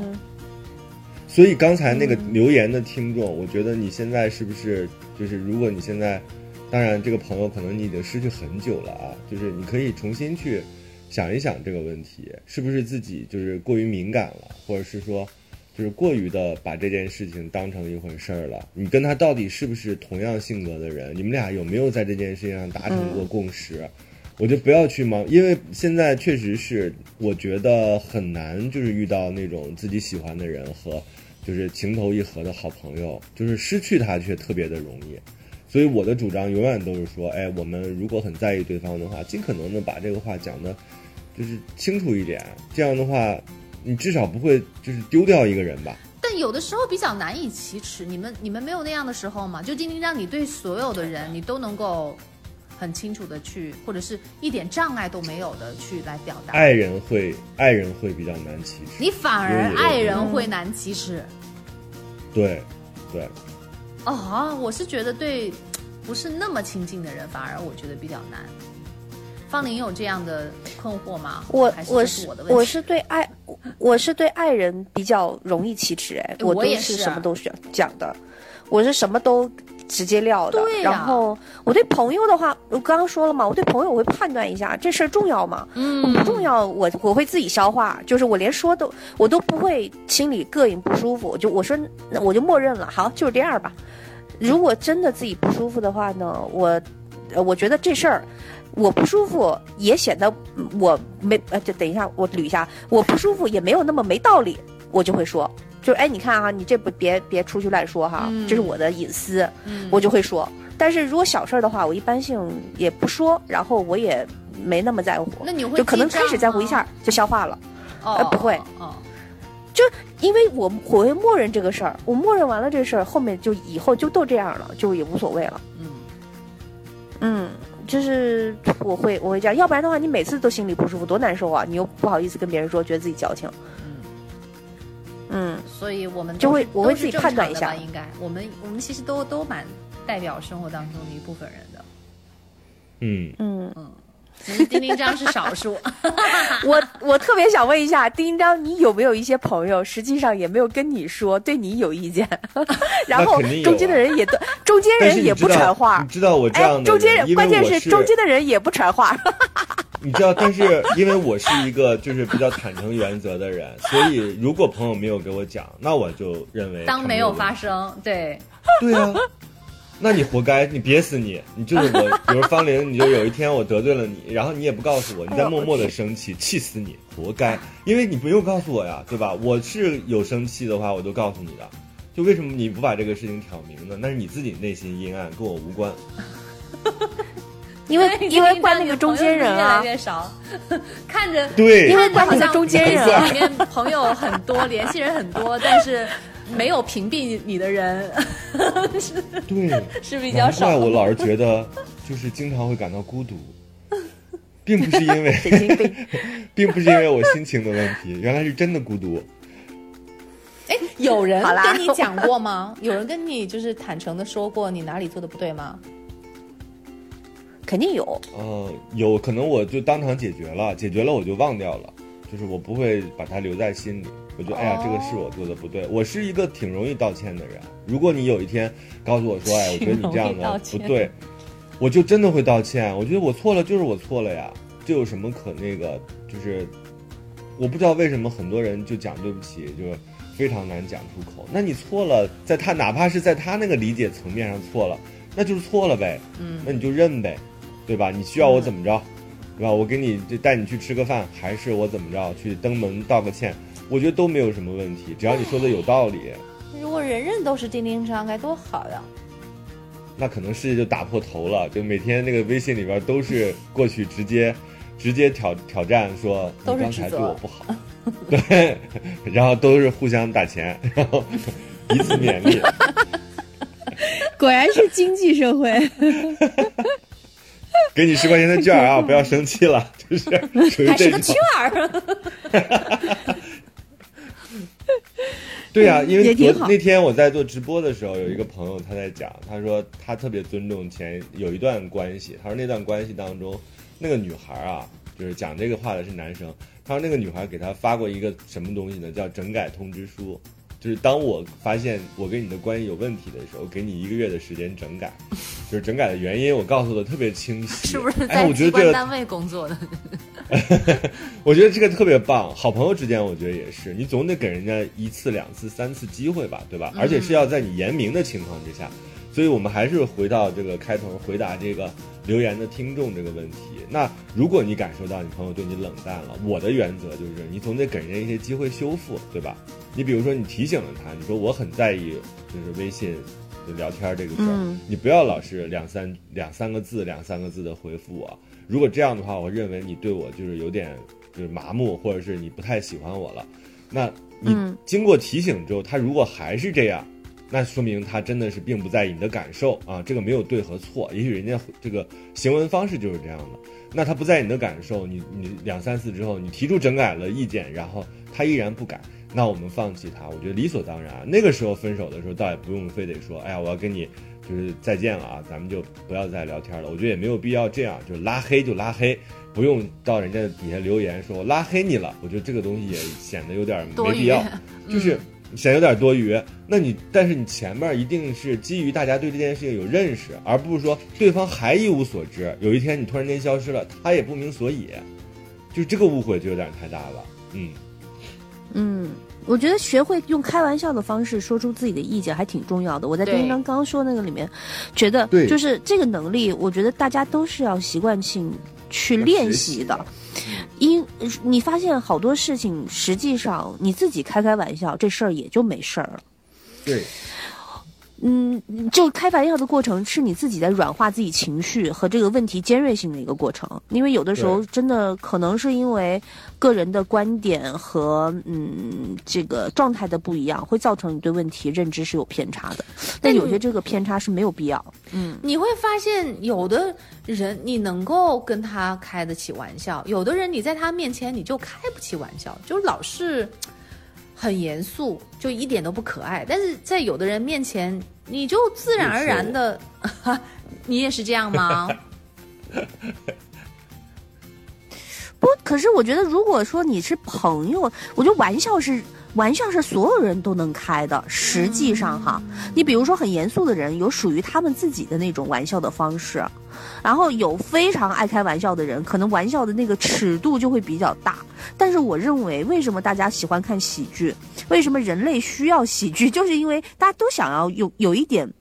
所以刚才那个留言的听众，我觉得你现在是不是就是，如果你现在，当然这个朋友可能你已经失去很久了啊，就是你可以重新去想一想这个问题，是不是自己就是过于敏感了，或者是说。就是过于的把这件事情当成一回事儿了，你跟他到底是不是同样性格的人？你们俩有没有在这件事情上达成过共识？我就不要去忙，因为现在确实是我觉得很难，就是遇到那种自己喜欢的人和就是情投意合的好朋友，就是失去他却特别的容易。所以我的主张永远都是说，哎，我们如果很在意对方的话，尽可能的把这个话讲的，就是清楚一点。这样的话，你至少不会就是丢掉一个人吧。但有的时候比较难以启齿，你们你们没有那样的时候吗？就丁丁让你对所有的人，你都能够很清楚的去，或者是一点障碍都没有的去来表达。爱人会，爱人会比较难启齿。你反而爱人会难启齿。对，对。哦，我是觉得对，不是那么亲近的人，反而我觉得比较难。方玲有这样的困惑吗？我我这是我的问题？我是对爱我是对爱人比较容易启齿哎，都我也是是什么都讲讲的，我是什么都直接撂的。对呀然后我对朋友的话，我刚刚说了嘛，我对朋友我会判断一下这事儿重要吗？嗯不重要，我我会自己消化，就是我连说都我都不会心里膈应不舒服，就我说那我就默认了，好就是这样吧。如果真的自己不舒服的话呢，我呃我觉得这事儿。我不舒服也显得嗯我没呃，就等一下，我捋一下，我不舒服也没有那么没道理，我就会说，就哎，你看啊，你这不别别出去乱说哈，嗯。这是我的隐私，嗯。我就会说。但是如果小事儿的话，我一般性也不说，然后我也没那么在乎，那你会就可能开始在乎一下就消化了，哦呃不会。哦，因为我我会默认这个事儿，我默认完了这事儿，后面就以后就都这样了，就也无所谓了。嗯。嗯，就是我会我会这样，要不然的话，你每次都心里不舒服，多难受啊！你又不好意思跟别人说，觉得自己矫情。嗯，嗯，所以我们就会我会自己判断一下。应该我们我们其实都都蛮代表生活当中的一部分人的，嗯，嗯，只是丁丁张是少数。我我特别想问一下，丁丁章，你有没有一些朋友，实际上也没有跟你说，对你有意见，然后中间的人也都，中间人也不传话你。知道我这样哎，的中间人，关键是中间的人也不传话。你知道，但是因为我是一个就是比较坦诚原则的人，所以如果朋友没有给我讲，那我就认为当没有发生。生，对，对啊，那你活该，你憋死你！你就是我，比如方玲，你就有一天我得罪了你，然后你也不告诉我，你在默默的生气，气死你，活该！因为你不用告诉我呀，对吧？我是有生气的话，我都告诉你的。就为什么你不把这个事情挑明呢？那是你自己内心阴暗，跟我无关。因为因为怪那个中间人啊越来，越少，看着对因为怪那个好像中间人里面朋友很多，联系人很多，但是没有屏蔽你的人 对，是比较难少。怪我老是觉得，就是经常会感到孤独，并不是因为神经病。并不是因为我心情的问题，原来是真的孤独。哎，有人跟你讲过吗？有人跟你就是坦诚的说过你哪里做的不对吗？肯定有，呃，有可能我就当场解决了，解决了我就忘掉了，就是我不会把它留在心里。我觉得哎呀，哦这个是我做的不对。我是一个挺容易道歉的人。如果你有一天告诉我说，哎，我觉得你这样的不对，我就真的会道歉。我觉得我错了就是我错了呀，这有什么可那个？就是我不知道为什么很多人就讲对不起，就是非常难讲出口。那你错了，在他哪怕是在他那个理解层面上错了，那就是错了呗。嗯那你就认呗，对吧？你需要我怎么着，对吧？我给你就带你去吃个饭，还是我怎么着去登门道个歉，我觉得都没有什么问题，只要你说的有道理，如果人人都是钉钉商，该多好呀！那可能世界就打破头了。就每天那个微信里边都是过去直接直接挑挑战说你都是刚才对我不好，对，然后都是互相打钱，然后彼此勉励。果然是经济社会。给你十块钱的券啊，不要生气了，就是属于这种。还是个券儿，对呀、因为昨那天我在做直播的时候，有一个朋友他在讲，他说他特别尊重前有一段关系，他说那段关系当中，那个女孩啊，就是讲这个话的是男生，他说那个女孩给他发过一个什么东西呢？叫整改通知书，就是当我发现我跟你的关系有问题的时候，给你一个月的时间整改，就是整改的原因我告诉的特别清晰。是不是哎，在机我觉得这个关单位工作的？我觉得这个特别棒，好朋友之间，我觉得也是，你总得给人家一次、两次、三次机会吧，对吧？而且是要在你言明的情况之下，所以我们还是回到这个开头回答这个留言的听众这个问题。那如果你感受到你朋友对你冷淡了，我的原则就是你总得给人家一些机会修复，对吧？你比如说你提醒了他，你说我很在意就是微信就聊天这个事儿，嗯你不要老是两三两三个字两三个字的回复我。如果这样的话，我认为你对我就是有点就是麻木，或者是你不太喜欢我了。那你嗯经过提醒之后，他如果还是这样，那说明他真的是并不在意你的感受啊。这个没有对和错，也许人家这个行为方式就是这样的。那他不在意你的感受，你你两三次之后，你提出整改了意见，然后他依然不改，那我们放弃他，我觉得理所当然。那个时候分手的时候，倒也不用非得说，哎呀，我要跟你就是再见了啊，咱们就不要再聊天了。我觉得也没有必要这样，就是拉黑就拉黑，不用到人家底下留言说我拉黑你了。我觉得这个东西也显得有点没必要，就是显得有点多余。那你但是你前面一定是基于大家对这件事情有认识，而不是说对方还一无所知，有一天你突然间消失了，他也不明所以，就这个误会就有点太大了。嗯，嗯，我觉得学会用开玩笑的方式说出自己的意见还挺重要的。我在刚刚刚说那个里面，觉得对就是这个能力，我觉得大家都是要习惯性去练习的。因你发现好多事情，实际上你自己开开玩笑，这事儿也就没事儿了。对，嗯，就开玩笑的过程是你自己在软化自己情绪和这个问题尖锐性的一个过程，因为有的时候真的可能是因为个人的观点和嗯这个状态的不一样，会造成你对问题认知是有偏差的。但但有些这个偏差是没有必要。嗯，你会发现，有的人你能够跟他开得起玩笑，有的人你在他面前你就开不起玩笑，就老是很严肃，就一点都不可爱。但是在有的人面前，你就自然而然的，你也是这样吗？不，可是我觉得，如果说你是朋友，我觉得玩笑是玩笑是所有人都能开的。实际上哈，你比如说很严肃的人，有属于他们自己的那种玩笑的方式，然后有非常爱开玩笑的人，可能玩笑的那个尺度就会比较大。但是我认为，为什么大家喜欢看喜剧？为什么人类需要喜剧？就是因为大家都想要有有一点。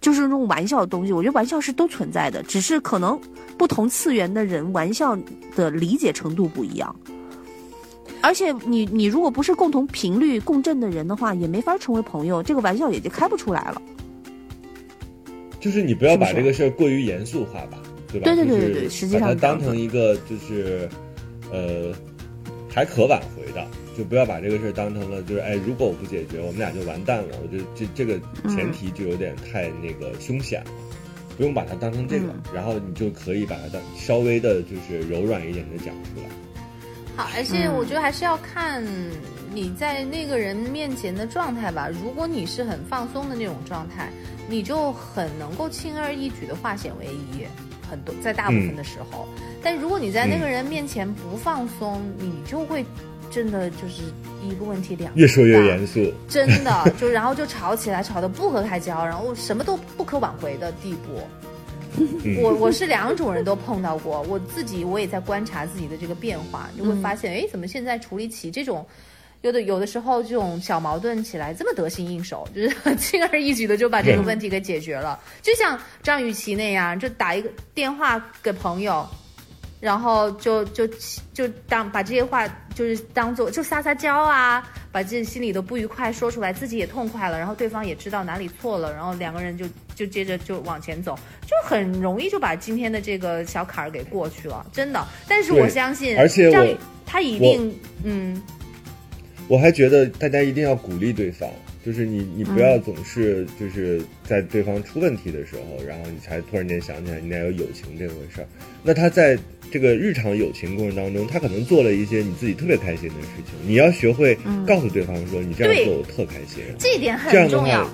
就是那种玩笑的东西，我觉得玩笑是都存在的，只是可能不同次元的人玩笑的理解程度不一样。而且你你如果不是共同频率共振的人的话，也没法成为朋友，这个玩笑也就开不出来了。就是你不要把这个事儿过于严肃化吧，对吧？对对对对对实际上把它当成一个就是呃还可挽回的，就不要把这个事儿当成了就是哎，如果我不解决，我们俩就完蛋了。我觉得这这个前提就有点太那个凶险了。不用把它当成这个，嗯然后你就可以把它当稍微的，就是柔软一点的讲出来。好，而且我觉得还是要看你在那个人面前的状态吧。如果你是很放松的那种状态，你就很能够轻而易举的化险为夷，很多在大部分的时候。但如果你在那个人面前不放松，你就会真的就是一个问题两个越说越严肃，真的就然后就吵起来，吵得不可开交，然后什么都不可挽回的地步。嗯。我我是两种人都碰到过，我自己我也在观察自己的这个变化，就会发现，哎、怎么现在处理起这种，有的有的时候这种小矛盾起来这么得心应手，就是 轻而易举的就把这个问题给解决了，就像张雨绮那样，就打一个电话给朋友，然后就就就当把这些话就是当做就撒撒娇啊，把自己心里的不愉快说出来，自己也痛快了，然后对方也知道哪里错了，然后两个人就就接着就往前走，就很容易就把今天的这个小坎儿给过去了，真的。但是我相信，而且我他一定嗯我还觉得大家一定要鼓励对方，就是你你不嗯要总是就是在对方出问题的时候，然后你才突然间想起来你俩有友情这回事儿。那他在这个日常友情过程当中，他可能做了一些你自己特别开心的事情，你要学会告诉对方说你这样做我特开心。这一点这样的很重要话。，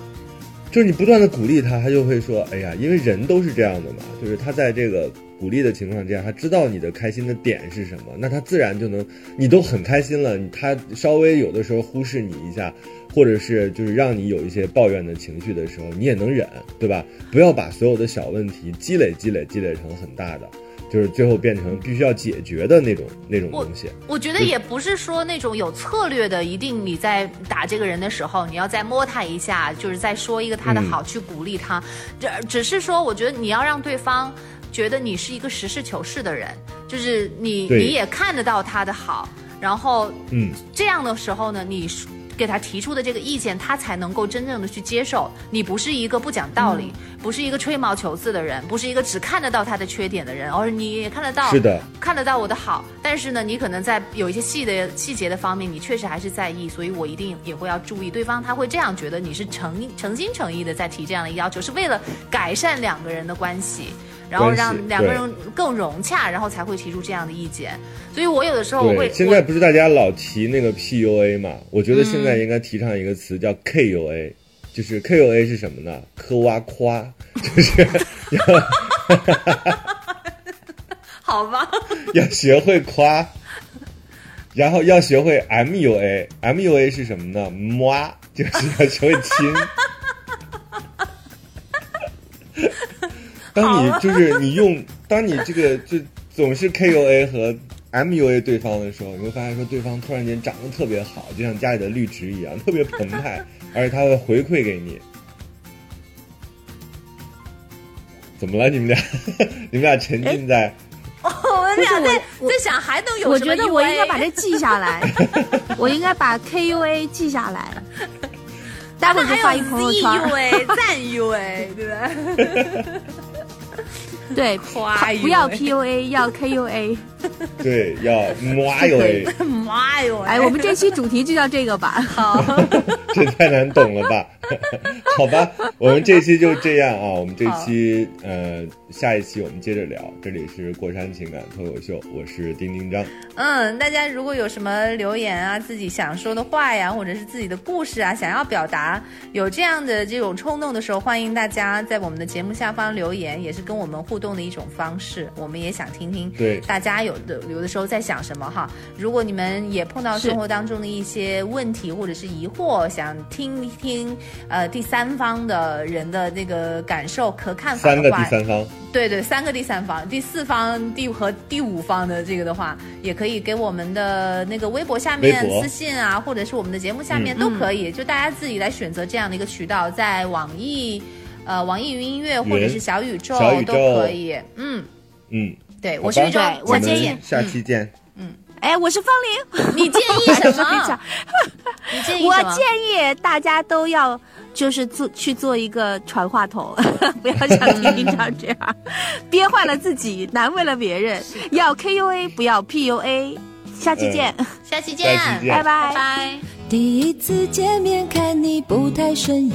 就是你不断的鼓励他，他就会说，哎呀，因为人都是这样的嘛，就是他在这个鼓励的情况之下，他知道你的开心的点是什么，那他自然就能，你都很开心了，他稍微有的时候忽视你一下，或者是就是让你有一些抱怨的情绪的时候，你也能忍，对吧？不要把所有的小问题积累积累积累成很大的。就是最后变成必须要解决的那种那种东西。我觉得也不是说那种有策略的，一定你在打这个人的时候，你要再摸他一下，就是再说一个他的好，去鼓励他。这只是说，我觉得你要让对方觉得你是一个实事求是的人，就是你你也看得到他的好，然后嗯，这样的时候呢，你给他提出的这个意见，他才能够真正的去接受。你不是一个不讲道理，不是一个吹毛求疵的人，不是一个只看得到他的缺点的人，而你也看得到，是的，看得到我的好。但是呢，你可能在有一些细的细节的方面，你确实还是在意，所以我一定也会要注意。对方他会这样觉得你是诚诚心诚意的在提这样的要求，是为了改善两个人的关系。然后让两个人更融洽，然后才会提出这样的意见。所以我有的时候我会，，现在不是大家老提那个 PUA 嘛？我觉得现在应该提倡一个词叫 KUA，、就是 KUA 是什么呢？科哇夸，就是 好吧，要学会夸，然后要学会 MUA，MUA 是什么呢？摸，就是要学会亲。当你就是你用，当你这个就总是 KUA 和 MUA 对方的时候，你会发现说对方突然间长得特别好，就像家里的绿植一样，特别澎湃，而且他会回馈给你。怎么了？你们俩，你们俩沉浸在哦我们俩在在想还能有什么我觉得我应该把这记下来，我应该把 KUA 记下来，待会儿就发一朋友圈。ZUA 赞 UA 对吧？对，夸不要 PUA，要 KUA。对要妈哟喂妈哟！哎，我们这期主题就叫这个吧。好，这太难懂了吧？好吧，我们这期就这样啊。我们这期呃，下一期我们接着聊。这里是过山情感脱口秀，我是丁丁张。嗯，大家如果有什么留言啊，自己想说的话呀，或者是自己的故事啊，想要表达，有这样的这种冲动的时候，欢迎大家在我们的节目下方留言，也是跟我们互动的一种方式。我们也想听听对大家有的有的时候在想什么哈。如果你们也碰到生活当中的一些问题或者是疑惑，想听一听呃第三方的人的那个感受和看法三个的话，第三方，对对，三个第三方、第四方、第和第五方的这个的话，也可以给我们的那个微博下面私信啊，或者是我们的节目下面嗯。都可以，就大家自己来选择这样的一个渠道，在网易、呃网易云音乐或者是小宇宙都可以。嗯，嗯，对，我是宇宙，对我建议下期见。嗯哎，我是方玲，你建议 什么？你建议我什么？建议大家都要就是做去做一个传话筒，不要像丁丁张这样憋坏了自己，难为了别人。要 KUA，不要 PUA。下期见，下期见，下期见拜拜拜拜。第一次见面看你不太顺眼，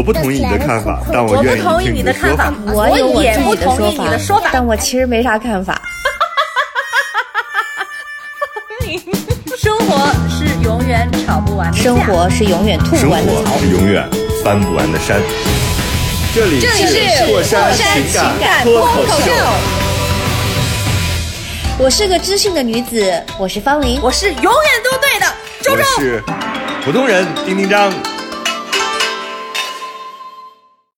我不同意你的看法，但我愿意同意听你的看法的说法。，我也不同意你的说法。但我其实没啥看法。生活是永远吵不完的架生活是永远吐生不完的草活。是永远翻不完的山。这里这里是破山情情感感脱口口秀，我是个知性的女子，我是方琳。我是永远都对的周周。我是普通人丁丁张。